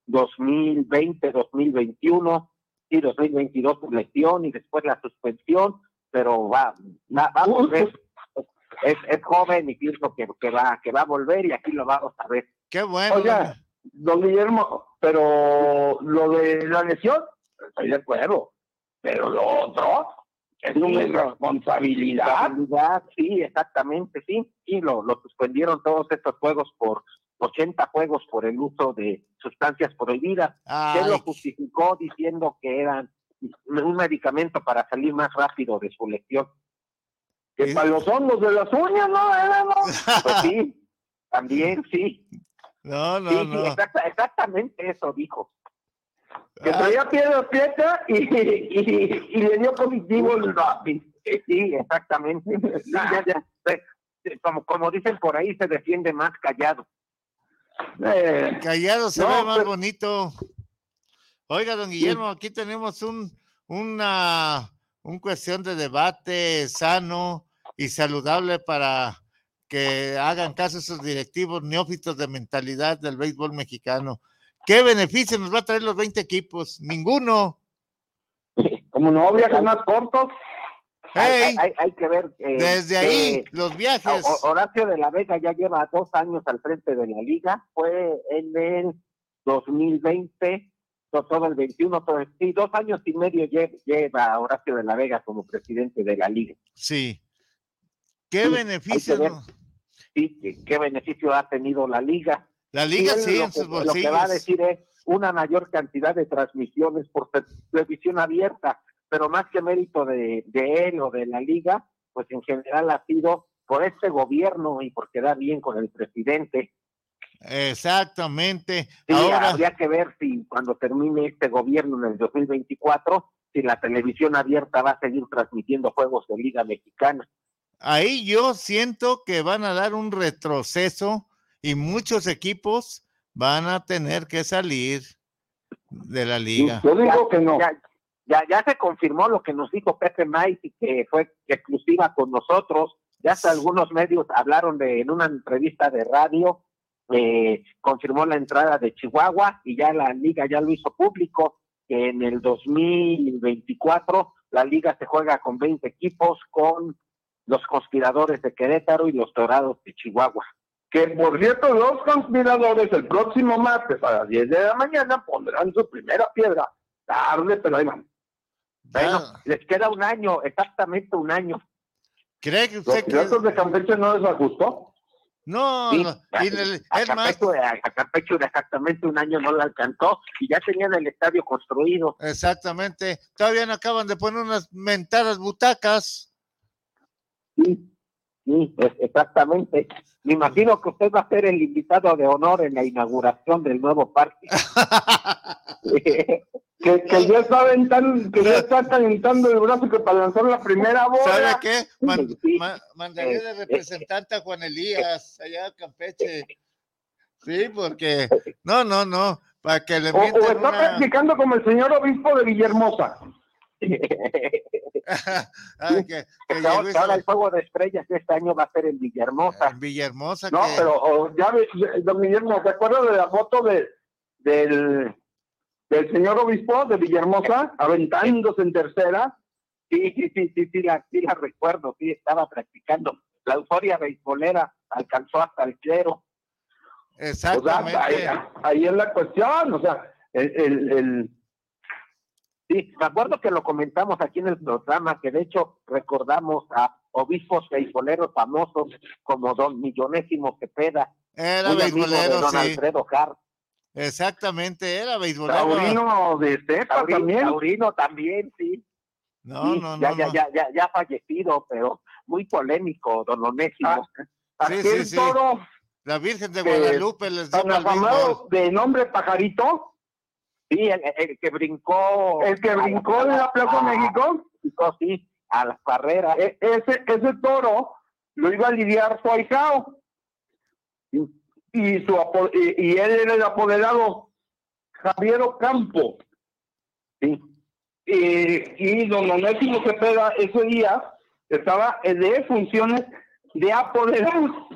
2020, 2021 y 2022 por lesión y después la suspensión, pero va, va, va a volver. Es, es joven y pienso que, que va que va a volver y aquí lo vamos a ver. Qué bueno. Oiga, don Guillermo, pero lo de la lesión, estoy de acuerdo. Pero lo otro es una irresponsabilidad. Responsabilidad, sí, exactamente, sí. Sí, lo, lo suspendieron todos estos juegos por 80 juegos por el uso de sustancias prohibidas. Ay, Él lo justificó diciendo que eran un medicamento para salir más rápido de su lesión. Que para los hongos de las uñas, ¿no? Era, ¿no? Pues sí, también sí. <laughs> no, no, Sí, sí, no. exacta- exactamente eso dijo. Que traía piedra prieta y, y, y le dio positivo el doping. Sí, exactamente. Sí, ya, ya. Como, como dicen por ahí, se defiende más callado. Eh, Callado se No, ve más pero- bonito. Oiga, don Guillermo, aquí tenemos un, una, un cuestión de debate sano y saludable para que hagan caso a esos directivos neófitos de mentalidad del béisbol mexicano. ¿Qué beneficio nos va a traer los 20 equipos? Ninguno. como no viajan más cortos, Hay, Hey, hay- hay que ver. eh, desde ahí, que los viajes. Horacio de la Vega ya lleva dos años al frente de la liga. Fue en el 2020, to- todo el 21, todo el- sí, dos años y medio lle- lleva Horacio de la Vega como presidente de la liga. Sí. ¿Qué Sí, beneficio? Sí, ¿qué, qué beneficio ha tenido la liga? La liga sí, lo en que- sus Lo que va a bolsillos. decir es una mayor cantidad de transmisiones por te- televisión abierta, pero más que mérito de, de él o de la liga, pues en general ha sido por este gobierno y por quedar bien con el presidente. Exactamente. Sí, Ahora, habría que ver si cuando termine este gobierno en el 2024, si la televisión abierta va a seguir transmitiendo juegos de Liga Mexicana. ahí yo siento que van a dar un retroceso y muchos equipos van a tener que salir de la liga. yo digo que no. Ya, ya, ya se confirmó lo que nos dijo Pepe Maiti, que fue exclusiva con nosotros. Ya hasta algunos medios hablaron de en una entrevista de radio, eh, confirmó la entrada de Chihuahua y ya la liga ya lo hizo público. que en el 2024 la liga se juega con 20 equipos, con los conspiradores de Querétaro y los dorados de Chihuahua. Que por cierto, los conspiradores el próximo martes a las 10 de la mañana pondrán su primera piedra. Tarde, pero ahí van. Bueno, les queda un año, exactamente un año. ¿Cree que Los usted cree- piratas de Campeche no les ajustó. No, Sí, no, y el- a es más, Campeche, a- Campeche exactamente un año no la alcanzó y ya tenían el estadio construido. exactamente, todavía no acaban de poner unas mentadas butacas. Sí, sí, es- exactamente. Me imagino que usted va a ser el invitado de honor en la inauguración del nuevo parque. <laughs> <laughs> Que, que ya está aventando, que ya está calentando el brazo que para lanzar la primera bola. ¿Sabe qué? Man- mandaré de representante a Juan Elías, allá a Campeche. Sí, porque, no, no, no, para que le O, o está una... practicando como el señor obispo de Villahermosa. <laughs> Ah, que, que ahora, el juego de estrellas este año va a ser en Villahermosa. en Villahermosa, No, que- pero o, ya ves, don Guillermo, ¿se acuerda de la foto de, del, del señor obispo de Villahermosa aventándose en tercera? Sí, sí, sí, sí, sí, la, sí la recuerdo, sí, estaba practicando. La euforia beisbolera alcanzó hasta el clero. O sea, exactamente. ahí, ahí es la cuestión, o sea, el, el, el- Sí, me acuerdo que lo comentamos aquí en el programa, que de hecho recordamos a obispos beisboleros famosos como don Millonésimo Cepeda, Era beisbolero, don sí. Alfredo Hart. Exactamente, era beisbolero. Taurino de cepa Taurino también. Taurino también, sí. No, Sí, no, ya, no. ya, no. ya, ya, ya fallecido, pero muy polémico, don Onésimo. Ah, Sí, sí, sí. toro La Virgen de que Guadalupe les dio de nombre Pajarito, Sí, el, el que brincó. el que brincó en la Plaza México, México, sí, a las carreras. e- ese, ese toro lo iba a lidiar su ahijao. Y, su, y, y él era el apoderado Javier Ocampo. Sí. Y, y don Onésimo Cepeda ese día estaba de funciones de apoderado.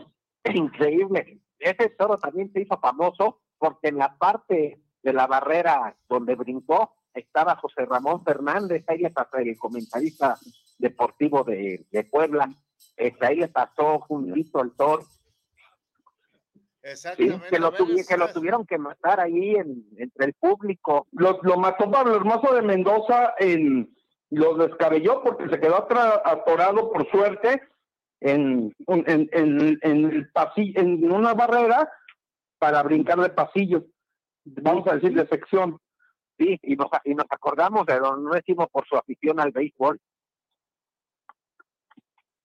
Increíble. Ese toro también se hizo famoso porque en la parte de la barrera donde brincó estaba José Ramón Fernández, ahí le pasó el comentarista deportivo de, de Puebla. Este, ahí le pasó juntito el toro. Sí, Exactamente. que, lo tuvi- que lo tuvieron que matar ahí en, entre el público. Lo, lo mató Pablo Hermoso de Mendoza, en, lo descabelló porque se quedó atra- atorado por suerte en, en, en el pasillo, en una barrera para brincar de pasillo, vamos a decir de sección. Sí, y nos, y nos acordamos de don Onésimo por su afición al béisbol.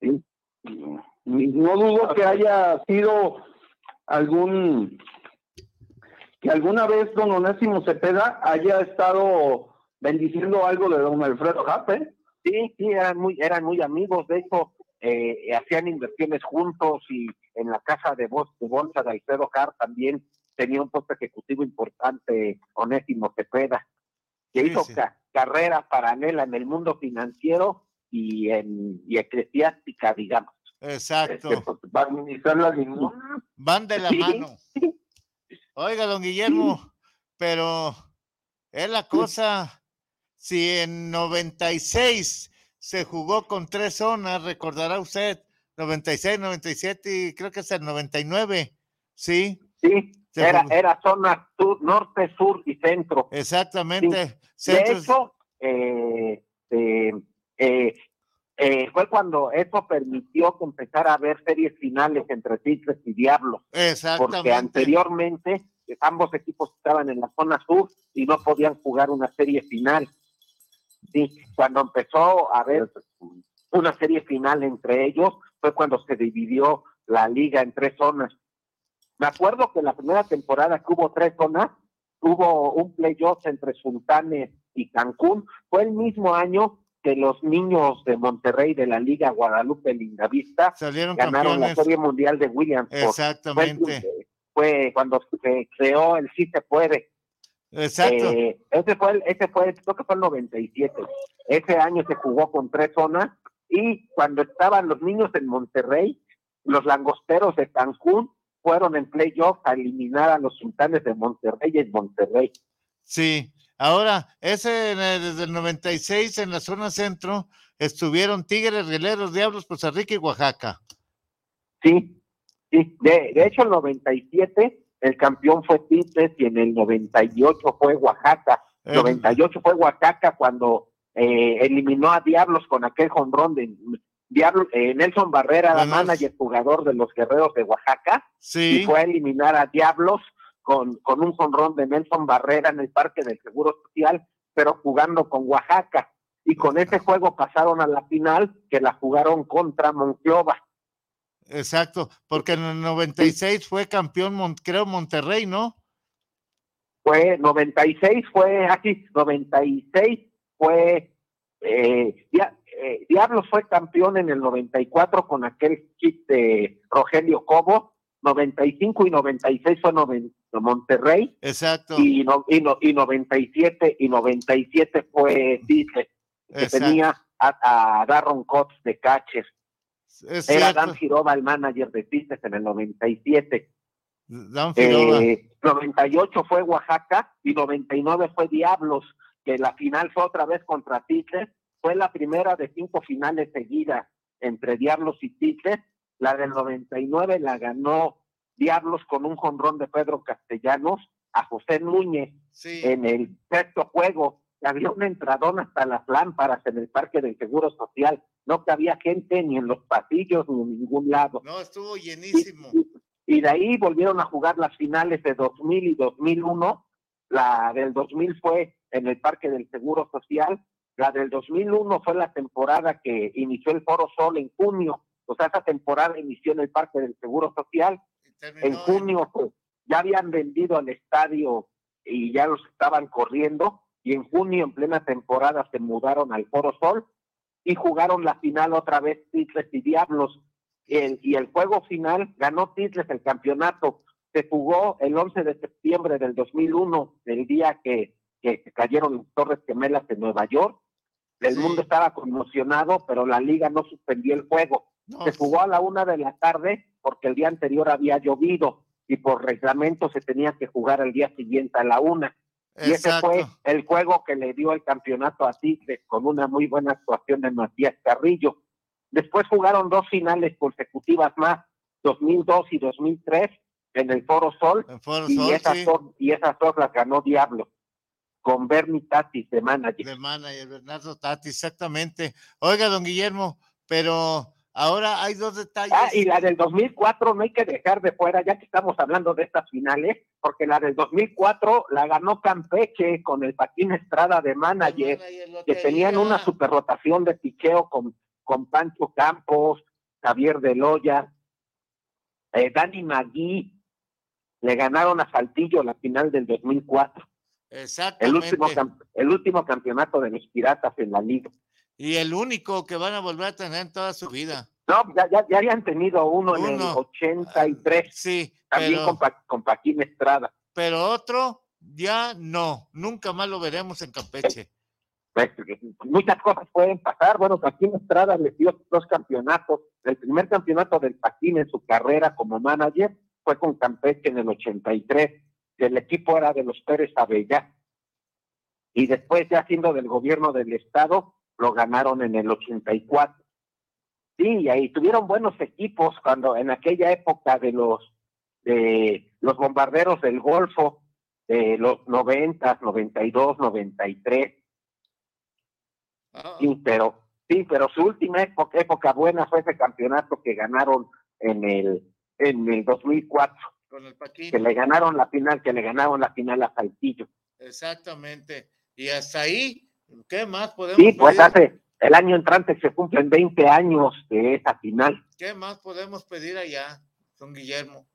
¿sí? No dudo que haya sido algún que alguna vez don Onésimo Cepeda haya estado bendiciendo algo de don Alfredo Jape. Sí, sí, eran muy, eran muy amigos, de hecho, eh, hacían inversiones juntos y en la casa de, de bolsa de Alfredo Hart también tenía un puesto ejecutivo importante, Onésimo Cepeda, que Sí, hizo sí. ca- carrera paralela en el mundo financiero y en y eclesiástica, digamos. Exacto. Este, pues, va a administrar la limón. Van de la Sí. mano. Oiga, don Guillermo, pero es la cosa, si en 96 se jugó con tres zonas, recordará usted, 96, 97 y creo que es el 99, ¿sí? Sí, era, era zona sur, norte, sur y centro. Exactamente. De Centros- hecho, eh, eh, eh, eh, fue cuando eso permitió que empezara a haber series finales entre Tigres y Diablos, porque Exactamente. anteriormente eh, ambos equipos estaban en la zona sur y no podían jugar una serie final. Sí, cuando empezó a haber una serie final entre ellos fue cuando se dividió la liga en tres zonas. Me acuerdo que la primera temporada que hubo tres zonas, hubo un playoff entre Sultanes y Cancún. Fue el mismo año que los niños de Monterrey de la Liga Guadalupe Lindavista Salieron ganaron la. Serie Mundial de Williamsport. Fue, Exactamente. fue cuando se creó el Sí se puede. Exacto. Eh, ese fue el, ese fue, creo que fue el 97. Ese año se jugó con tres zonas y cuando estaban los niños en Monterrey, los langosteros de Cancún fueron en playoff a eliminar a los sultanes de Monterrey en Monterrey. Sí, Ahora, ese el- desde el 96 en la zona centro estuvieron Tigres, Guerreros, Diablos, Costa Rica y Oaxaca. Sí, sí. De, de hecho, el 97 el campeón fue Tigres y en el 98 fue Oaxaca. Eh, 98 fue Oaxaca cuando eh, eliminó a Diablos con aquel jonrón de Diablo, eh, Nelson Barrera, Bueno, manager jugador de los Guerreros de Oaxaca, Sí. y fue a eliminar a Diablos con, con un jonrón de Nelson Barrera en el Parque del Seguro Social, pero jugando con Oaxaca. Y con ese juego pasaron a la final que la jugaron contra Monclova. Exacto, porque en el 96 fue campeón, creo, Monterrey, ¿no? fue 96 fue así 96 fue eh, Dia- eh, Diablos fue campeón en el 94 con aquel kit de Rogelio Cobo 95 y 96 fue Monterrey Exacto. y, no, y, no- y 97 y 97 fue Tigres que Exacto. tenía a, a Darron Cox de catcher Es era. Dan Giroba el manager de Tigres en el 97 Dan eh, 98 fue Oaxaca y 99 fue Diablos, que la final fue otra vez contra Tigres. Fue la primera de cinco finales seguidas entre Diablos y Tigres. La del 99 la ganó Diablos con un jonrón de Pedro Castellanos a José Núñez Sí. en el sexto juego. Había un entradón hasta las lámparas en el Parque del Seguro Social. No cabía gente ni en los pasillos ni en ningún lado. No, estuvo llenísimo. Y de ahí volvieron a jugar las finales de 2000 y 2001. La del 2000 fue en el Parque del Seguro Social. La del 2001 fue la temporada que inició el Foro Sol en junio. O sea, esa temporada inició en el Parque del Seguro Social. En junio pues, ya habían vendido al estadio y ya los estaban corriendo. Y en junio, en plena temporada, se mudaron al Foro Sol y jugaron la final otra vez Tigres y Diablos. El- y el juego final ganó Tigres el campeonato. Se jugó el 11 de septiembre del 2001, el día que, que cayeron las Torres Gemelas en Nueva York. El mundo estaba conmocionado, pero la liga no suspendió el juego. Se jugó a la una de la tarde porque el día anterior había llovido y por reglamento se tenía que jugar el día siguiente a la una. Y ese fue el juego que le dio el campeonato a Tigres con una muy buena actuación de Matías Carrillo. Después jugaron dos finales consecutivas más, 2002 y 2003, en el Foro Sol, Foro y, Sol, esas sí. dos, y esas dos las ganó Diablo, con Bernie Tatis de manager. De manager, Bernardo Tati, exactamente. Oiga, don Guillermo, pero ahora hay dos detalles. Ah, y la del 2004 no hay que dejar de fuera, ya que estamos hablando de estas finales, porque la del 2004 la ganó Campeche con el Paquín Estrada de manager, que tenían una super rotación de picheo con, con Pancho Campos, Javier de Loya, eh, Dani Magui, le ganaron a Saltillo la final del 2004, el Exactamente. último, cam- el último campeonato de los Piratas en la liga. Y el único que van a volver a tener en toda su vida. No, ya, ya, ya habían tenido uno, en el Uno. 83, Sí, también pero, con, Pa- con Paquín Estrada. pero otro ya no. Nunca más lo veremos en Campeche. Pues, muchas cosas pueden pasar. Bueno, Paquín Estrada le dio dos campeonatos. El primer campeonato del Paquín en su carrera como manager fue con Campeche en el 83. El equipo era de los Pérez Avellá. Y después, ya siendo del gobierno del Estado, lo ganaron en el 84. Sí, y ahí tuvieron buenos equipos cuando en aquella época de los de los bombarderos del Golfo, de los 90, 92, 93. Sí, pero sí, pero su última época, época buena fue ese campeonato que ganaron en el en el 2004, Con el Paquín. que le ganaron la final, que le ganaron la final a Saltillo. Exactamente. Y hasta ahí, ¿qué más podemos Sí, pues pedir? hace el año entrante se cumplen 20 años de esa final. ¿Qué más podemos pedir allá, don Guillermo?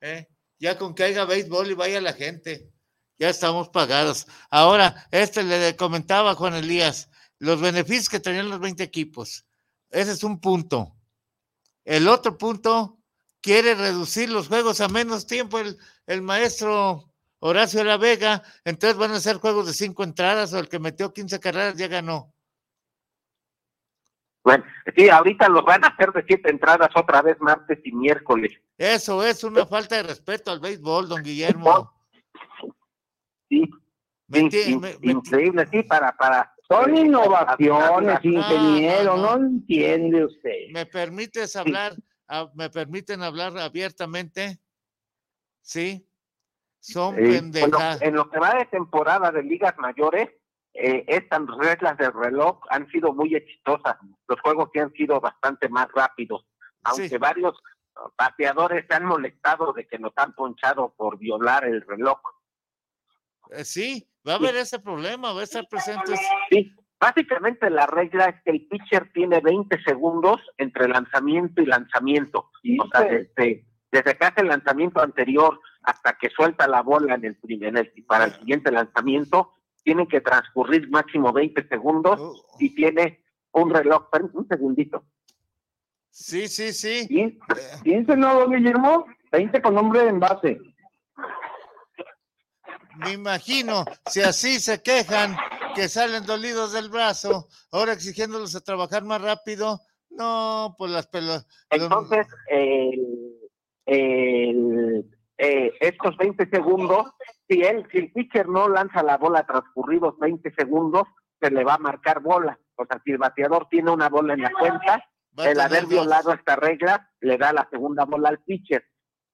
¿Eh? Ya con que haya béisbol y vaya la gente. Ya estamos pagados. Ahora, este le comentaba a Juan Elías, los beneficios que tenían los 20 equipos. Ese es un punto. El otro punto, quiere reducir los juegos a menos tiempo el, el maestro Horacio La Vega. Entonces van a ser juegos de cinco entradas o el que metió 15 carreras ya ganó. Bueno, sí, ahorita los van a hacer de siete entradas otra vez martes y miércoles. Eso es una falta de respeto al béisbol, don Guillermo. Sí, In- in- me- increíble, sí, para, para. Son innovaciones, ingeniero, no, no. no entiende usted. ¿Me permites hablar? ¿Me permiten hablar abiertamente? Sí. Son Eh, en, lo, pendejas. en lo que va de temporada de ligas mayores, eh, estas reglas del reloj han sido muy exitosas. Los juegos sí han sido bastante más rápidos, aunque Sí. varios bateadores se han molestado de que nos han ponchado por violar el reloj. Eh, sí, va a haber ese problema, va a estar presente. Sí, básicamente la regla es que el pitcher tiene 20 segundos entre lanzamiento y lanzamiento. O sea, desde, desde que hace el lanzamiento anterior hasta que suelta la bola en el, prim- en el- para el siguiente lanzamiento, tienen que transcurrir máximo 20 segundos Oh, y tiene un reloj, un segundito. Sí, sí, sí. Piense, piense, ¿no, don Guillermo? 20 con nombre en base. Me imagino, si así se quejan que salen dolidos del brazo, ahora exigiéndolos a trabajar más rápido, no, pues las pelas. Entonces, el- el- eh, estos 20 segundos, si, él, si el pitcher no lanza la bola transcurridos 20 segundos, se le va a marcar bola. O sea, si el bateador tiene una bola en la cuenta, el haber violado esta regla le da la segunda bola al pitcher.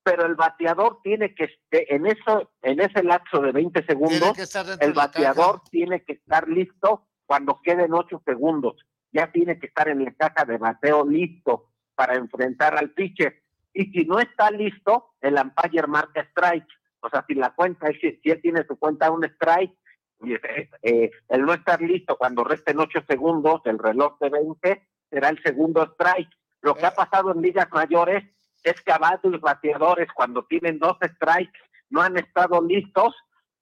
Pero el bateador tiene que, en eso, en ese lapso de 20 Tiene segundos, el bateador tiene que estar listo cuando queden 8 segundos. Ya tiene que estar en la caja de bateo listo para enfrentar al pitcher. Y si no está listo, el umpire marca strike. O sea, si la cuenta, si él tiene su cuenta un strike, eh, el no estar listo cuando resten 8 segundos, el reloj de 20, será el segundo strike. Lo que ha pasado en ligas mayores es que a varios bateadores, cuando tienen dos strikes, no han estado listos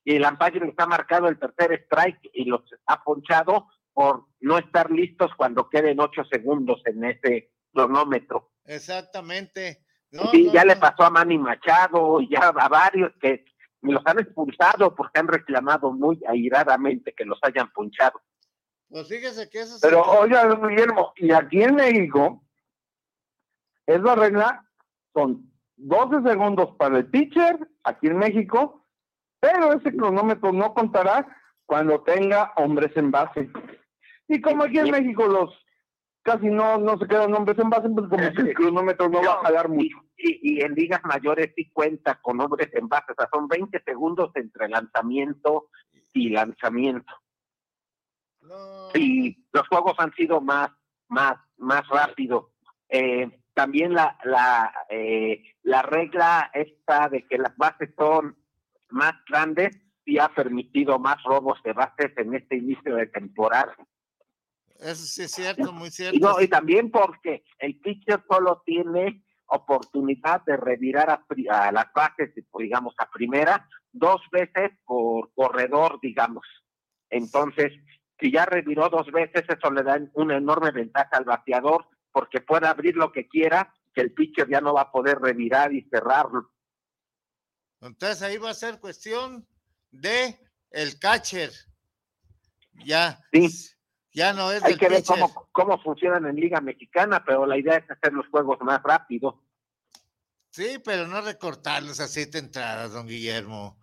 y el umpire les ha marcado el tercer strike y los ha ponchado por no estar listos cuando queden ocho segundos en ese cronómetro. Exactamente. No, sí, no, ya le pasó a Manny Machado y ya a varios que los han expulsado porque han reclamado muy airadamente que los hayan ponchado. Pues fíjese que eso es- Pero oiga, Guillermo, y aquí en México, es la regla, son 12 segundos para el pitcher, aquí en México, pero ese cronómetro no contará cuando tenga hombres en base. Y como aquí en México los casi no, no se quedan hombres en base, pues como que el cronómetro no va a jalar mucho. Y, y en ligas mayores sí cuenta con hombres en base, o sea, son 20 segundos entre lanzamiento y lanzamiento. Y los juegos han sido más, más, más rápidos. Eh, también la, la, eh, la regla esta de que las bases son más grandes sí ha permitido más robos de bases en este inicio de temporada. Eso sí es cierto, muy Y, cierto. no, y también porque el pitcher solo tiene oportunidad de revirar a, a las bases, digamos, a primera, dos veces por corredor, digamos. Entonces, si ya reviró dos veces, eso le da una enorme ventaja al bateador, porque puede abrir lo que quiera, que el pitcher ya no va a poder revirar y cerrarlo. Entonces ahí va a ser cuestión de el catcher. Ya. Ya no es Hay del que ver cómo, cómo funcionan en Liga Mexicana, pero la idea es hacer los juegos más rápidos. Sí, pero no recortarlos a siete entradas, don Guillermo.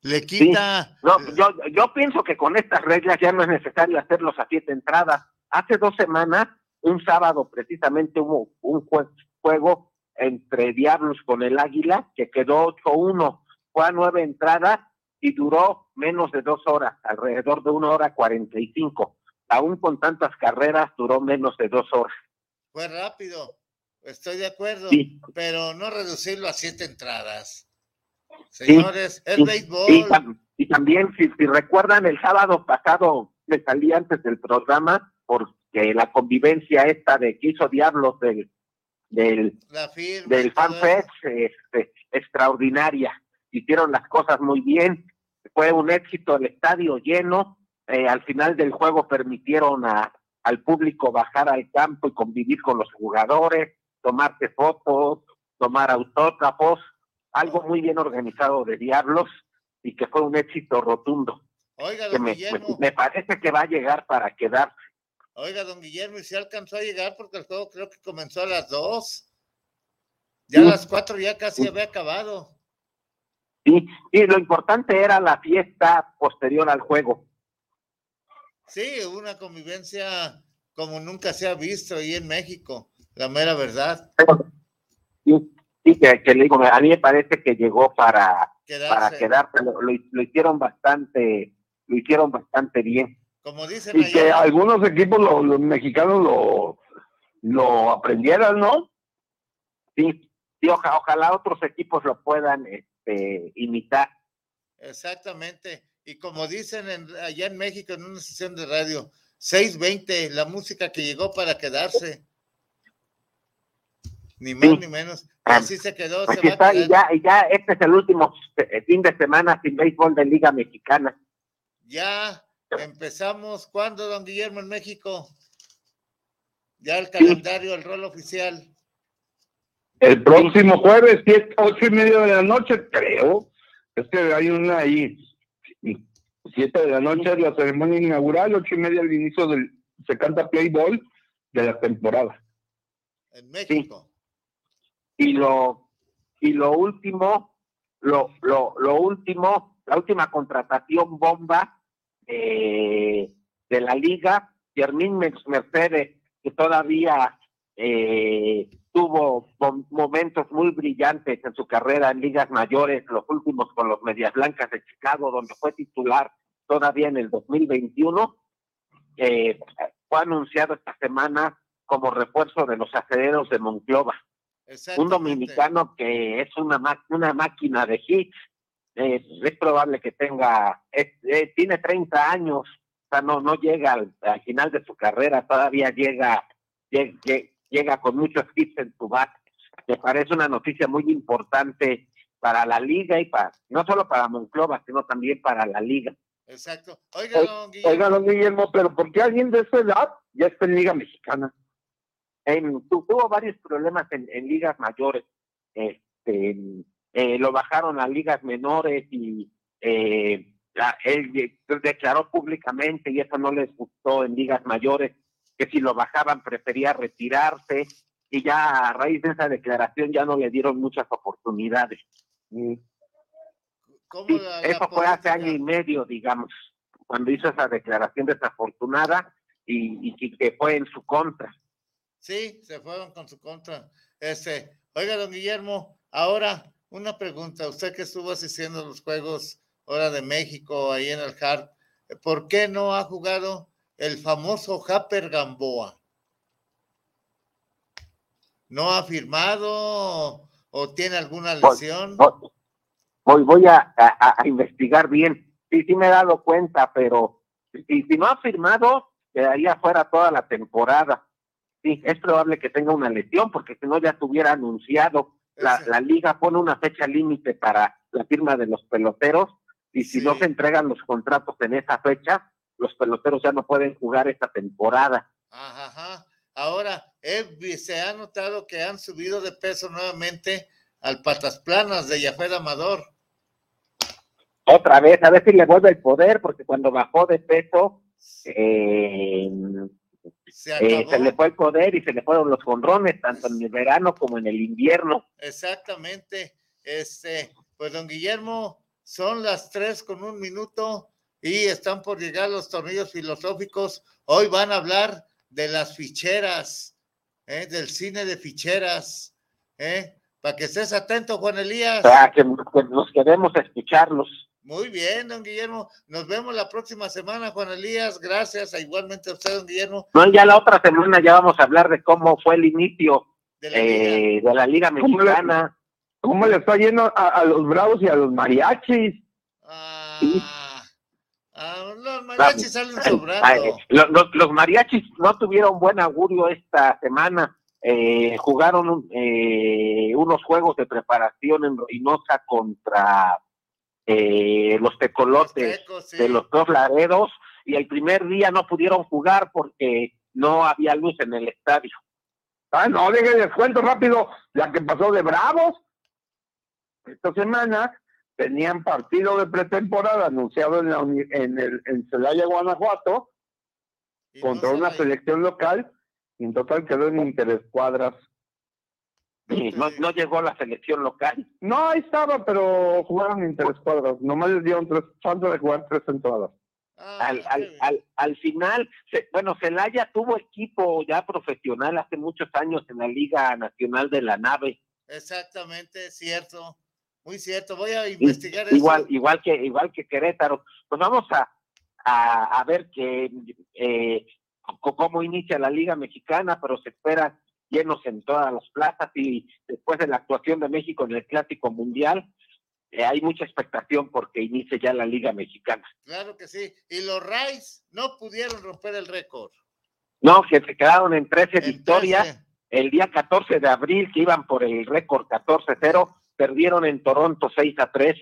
Le Sí. quita. No, yo, yo pienso que con estas reglas ya no es necesario hacerlos a siete entradas. Hace dos semanas, un sábado precisamente hubo un jue- juego entre Diablos con el Águila que quedó 8-1. Fue a nueve entradas y duró menos de dos horas, alrededor de una hora cuarenta y cinco. Aún con tantas carreras, duró menos de dos horas. Fue rápido. Estoy de acuerdo. Sí. Pero no reducirlo a siete entradas. Sí, Señores, es y- béisbol. Y, tam- y también, si, si recuerdan, el sábado pasado me salí antes del programa porque la convivencia esta de que hizo Diablos del, del, firma. del FanFest este, extraordinaria. Hicieron las cosas muy bien. Fue un éxito el estadio lleno. Eh, al final del juego permitieron a, al público bajar al campo y convivir con los jugadores, tomarse fotos, tomar autógrafos. Algo muy bien organizado de Diablos y que fue un éxito rotundo. Oiga, Que me, Guillermo. me parece que va a llegar para quedar. Oiga, don Guillermo, y si alcanzó a llegar porque el juego creo que comenzó a las dos. Ya a Sí. las cuatro ya casi había acabado. Sí, y lo importante era la fiesta posterior al juego. Sí, una convivencia como nunca se ha visto ahí en México, la mera verdad. Sí, sí que, que le digo, a mí me parece que llegó para para quedarse, lo, lo, hicieron bastante, lo hicieron bastante bien. Como dicen y que algunos equipos los, mexicanos lo, lo aprendieran, ¿no? Sí, sí ojalá otros equipos lo puedan este, imitar. Exactamente. Y como dicen allá en México en una sesión de radio, 620, la música que llegó para quedarse. Ni más ni menos. Ah, así se quedó. se está, y ya, y ya este es el último eh, fin de semana sin béisbol de Liga Mexicana. Ya empezamos. ¿Cuándo, don Guillermo, en México? Ya el calendario, el rol oficial. El próximo jueves, siete, ocho y media de la noche, creo. Es que hay una ahí. Siete de la noche es la ceremonia inaugural, ocho y media al inicio del. Se canta play ball de la temporada. En México y lo y lo último lo, lo, lo último la última contratación bomba eh, de la liga. Germín Mercedes que todavía eh, tuvo momentos muy brillantes en su carrera en ligas mayores, los últimos con los Medias Blancas de Chicago, donde fue titular todavía en el 2021, eh, fue anunciado esta semana como refuerzo de los aceleros de Monclova. Un dominicano que es una, una máquina de hits, eh, es probable que tenga, eh, tiene 30 años, o sea, no, no llega al, final de su carrera, todavía llega, llega, llega con muchos hits en su bate. Me parece una noticia muy importante para la liga y para, no solo para Monclova, sino también para la liga. Exacto. Oiga, don Guillermo. Oiga, don Guillermo, pero ¿por qué alguien de esa edad ya está en Liga Mexicana? tuvo varios problemas en, ligas mayores. Este, eh, lo bajaron a ligas menores y eh, él declaró públicamente y eso no les gustó en ligas mayores que si lo bajaban prefería retirarse y ya a raíz de esa declaración ya no le dieron muchas oportunidades. eso fue hace año y medio, digamos, cuando hizo esa declaración desafortunada y, y que fue en su contra. Sí, se fueron con su contra. Este, oiga, don Guillermo, ahora una pregunta. Usted que estuvo asistiendo a los Juegos Hora de México ahí en el Hart, ¿por qué no ha jugado el famoso Happer Gamboa? ¿No ha firmado o, tiene alguna lesión? Voy, voy, a, investigar bien. Sí, sí me he dado cuenta, pero si, si no ha firmado, quedaría fuera toda la temporada sí, es probable que tenga una lesión, porque si no ya estuviera anunciado. La, la liga pone una fecha límite para la firma de los peloteros y si no se entregan los contratos en esa fecha, los peloteros ya no pueden jugar esta temporada. Ajá, Ahora, se ha notado que han subido de peso nuevamente al patas planas de Jafet Amador. Otra vez, a ver si le vuelve el poder, porque cuando bajó de peso, eh, eh, se, le fue el poder y se le fueron los conrones, tanto en el verano como en el invierno. Exactamente. Este, pues don Guillermo, son las tres con un minuto y están por llegar los tornillos filosóficos. Hoy van a hablar de las ficheras, ¿eh? del cine de ficheras. ¿eh? Para que estés atento, Juan Elías. Para que, que nos queremos escucharlos. Muy bien, don Guillermo. Nos vemos la próxima semana, Juan Elías. Gracias. igualmente a usted, don Guillermo. No, ya la otra semana ya vamos a hablar de cómo fue el inicio de la, Liga, eh, Mexicana. ¿Cómo le, está yendo a, los Bravos y a los Mariachis? Ah, los Mariachis salen sobrando. los, Mariachis no tuvieron buen augurio esta semana. Eh, jugaron eh, unos juegos de preparación en Reynosa contra eh, los tecolotes de los dos laredos y el primer día no pudieron jugar porque no había luz en el estadio. Ah, no, les cuento rápido la que pasó de Bravos. Esta semana tenían partido de pretemporada anunciado en, la, en, el, en Celaya, Guanajuato, contra una selección local, y en total quedó en interescuadras no, no llegó a la selección local. No, ahí estaba, pero jugaron interescuadras. Nomás les dieron tres, falta de jugar tres entradas. Ah, Al, al, al, al final, se- bueno, Celaya tuvo equipo ya profesional hace muchos años en la Liga Nacional de la Nave. Exactamente, cierto. Muy cierto. Voy a investigar igual, igual que igual que Querétaro. Pues vamos a, a, a ver que eh, cómo inicia la Liga Mexicana, pero se espera llenos en todas las plazas y después de la actuación de México en el Clásico Mundial, eh, hay mucha expectación porque inicie ya la Liga Mexicana. Claro que sí. Y los Rays no pudieron romper el récord. No, que se quedaron en 13 En victorias. 13. El día 14 de abril, que iban por el récord 14-0, perdieron en Toronto 6 a 3.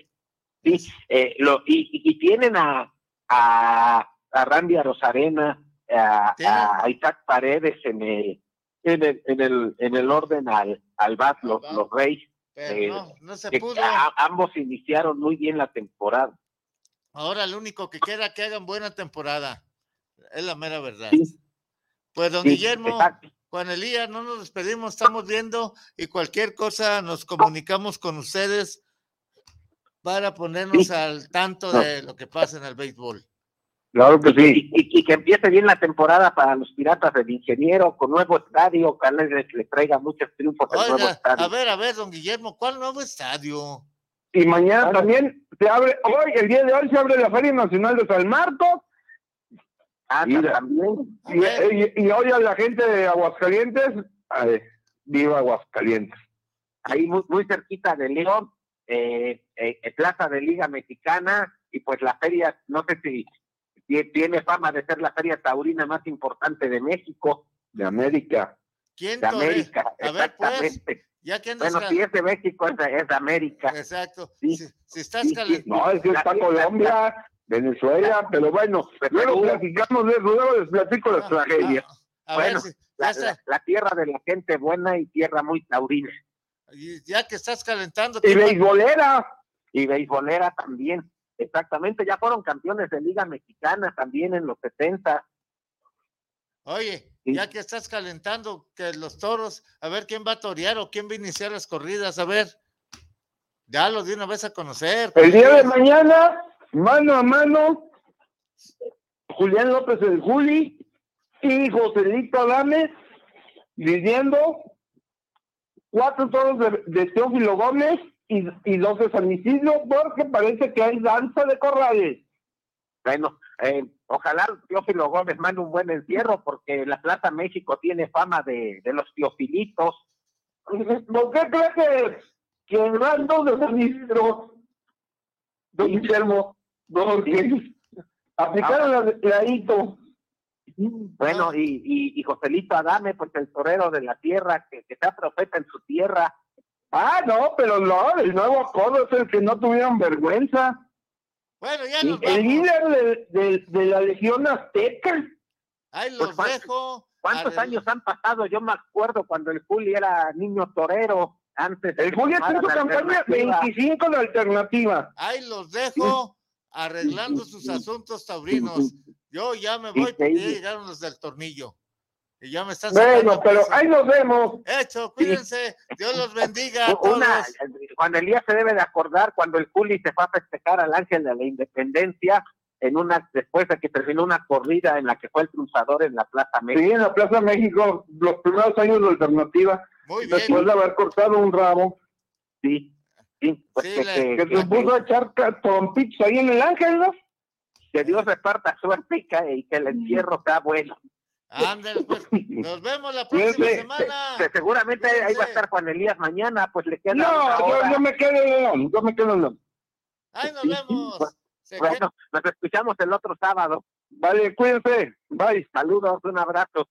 Sí, eh, lo, y, y- tienen a, a, a Randy Rosarena, a, a Isaac Paredes en el, en el, en el, en el orden al, al bat, los, los Reyes. Eh, no, no se pudo. a- ambos iniciaron muy bien la temporada. Ahora lo único que queda que hagan buena temporada. Es la mera verdad. Sí. Pues don Sí, Guillermo, exacto. Juan Elías, no nos despedimos, estamos viendo y cualquier cosa nos comunicamos con ustedes para ponernos al tanto de lo que pasa en el béisbol. Claro que sí. Y, y- y que empiece bien la temporada para los Piratas del Ingeniero, con nuevo estadio, ojalá les, les traiga muchos triunfos el nuevo Oiga, estadio. a ver, a ver, don Guillermo, ¿cuál nuevo estadio? Y mañana también se abre, hoy, el día de hoy se abre la Feria Nacional de San Marcos. Ah, y, también. y- y- y hoy a la gente de Aguascalientes, ay, viva Aguascalientes. ahí muy, muy cerquita de León, eh, eh, eh, Plaza de Liga Mexicana, y pues la feria, no sé si tiene fama de ser la feria taurina más importante de México. De América. ¿Quién De? América, A ver, pues, exactamente. ya que andas Bueno, si es de México, es de, es de América. Exacto. Sí. Si, si estás Sí, sí. calentando. No, es que está Colombia, Venezuela, pero bueno, luego platicamos de eso, luego les platico las tragedias. A bueno, si- la, la- la tierra de la gente buena y tierra muy taurina. y ya que estás calentando. Y ¿quién va- beisbolera. Y beisbolera también. Exactamente, ya fueron campeones de Liga Mexicana también en los 70. Oye, Sí. ya que estás calentando que los toros, a ver quién va a torear o quién va a iniciar las corridas, a ver. Ya lo de una vez a conocer. El día de mañana, mano a mano, Julián López el Juli y Joselito Adames lidiando cuatro toros de, de Teófilo Gómez y, y dos porque parece que hay danza de corrales. Bueno, eh, ojalá Teófilo Gómez mande un buen encierro porque la Plaza México tiene fama de, de los teofilitos. ¿Por qué cree que, que van dos de Isidro, don Guillermo, porque aplicaron la, la hito? Bueno, y, y, y Joselito Adame, pues el torero de la tierra, que, que sea profeta en su tierra. Ah, no, pero no, el nuevo acuerdo es el que no tuvieron vergüenza. Bueno, ya nos el líder de, de- de la Legión Azteca. Ahí Pues, los ¿cuántos- dejo. ¿Cuántos años han pasado? Yo me acuerdo cuando el Juli era niño torero, antes. El tomar hizo campaña alternativa. 25 de alternativa. Ahí los dejo arreglando sus asuntos taurinos. Yo ya me voy porque ya llegaron los del tornillo. Y ya me están Bueno, pero ahí nos vemos. Hecho, cuídense. Dios los bendiga a todos. Una, Juan Elías se debe de acordar cuando el Juli se fue a festejar al Ángel de la Independencia en una después de que terminó una corrida en la que fue el triunfador en la Plaza México. Sí, en la Plaza México, los primeros años de alternativa, Muy bien. después de haber cortado un rabo, Sí, sí, pues Sí, que, la- que- que que- se puso a echar trompitos ahí en el Ángel, ¿no? que Dios reparta suerte y que, y que el encierro sea bueno. Ándale, pues. Nos vemos la próxima semana. Seguramente ahí va a estar Juan Elías mañana, pues le queda No, yo, me quedo en León, yo me quedo en León. Ahí nos vemos. Queda- Bueno, nos escuchamos el otro sábado. Vale, cuídense. Bye. Saludos, un abrazo.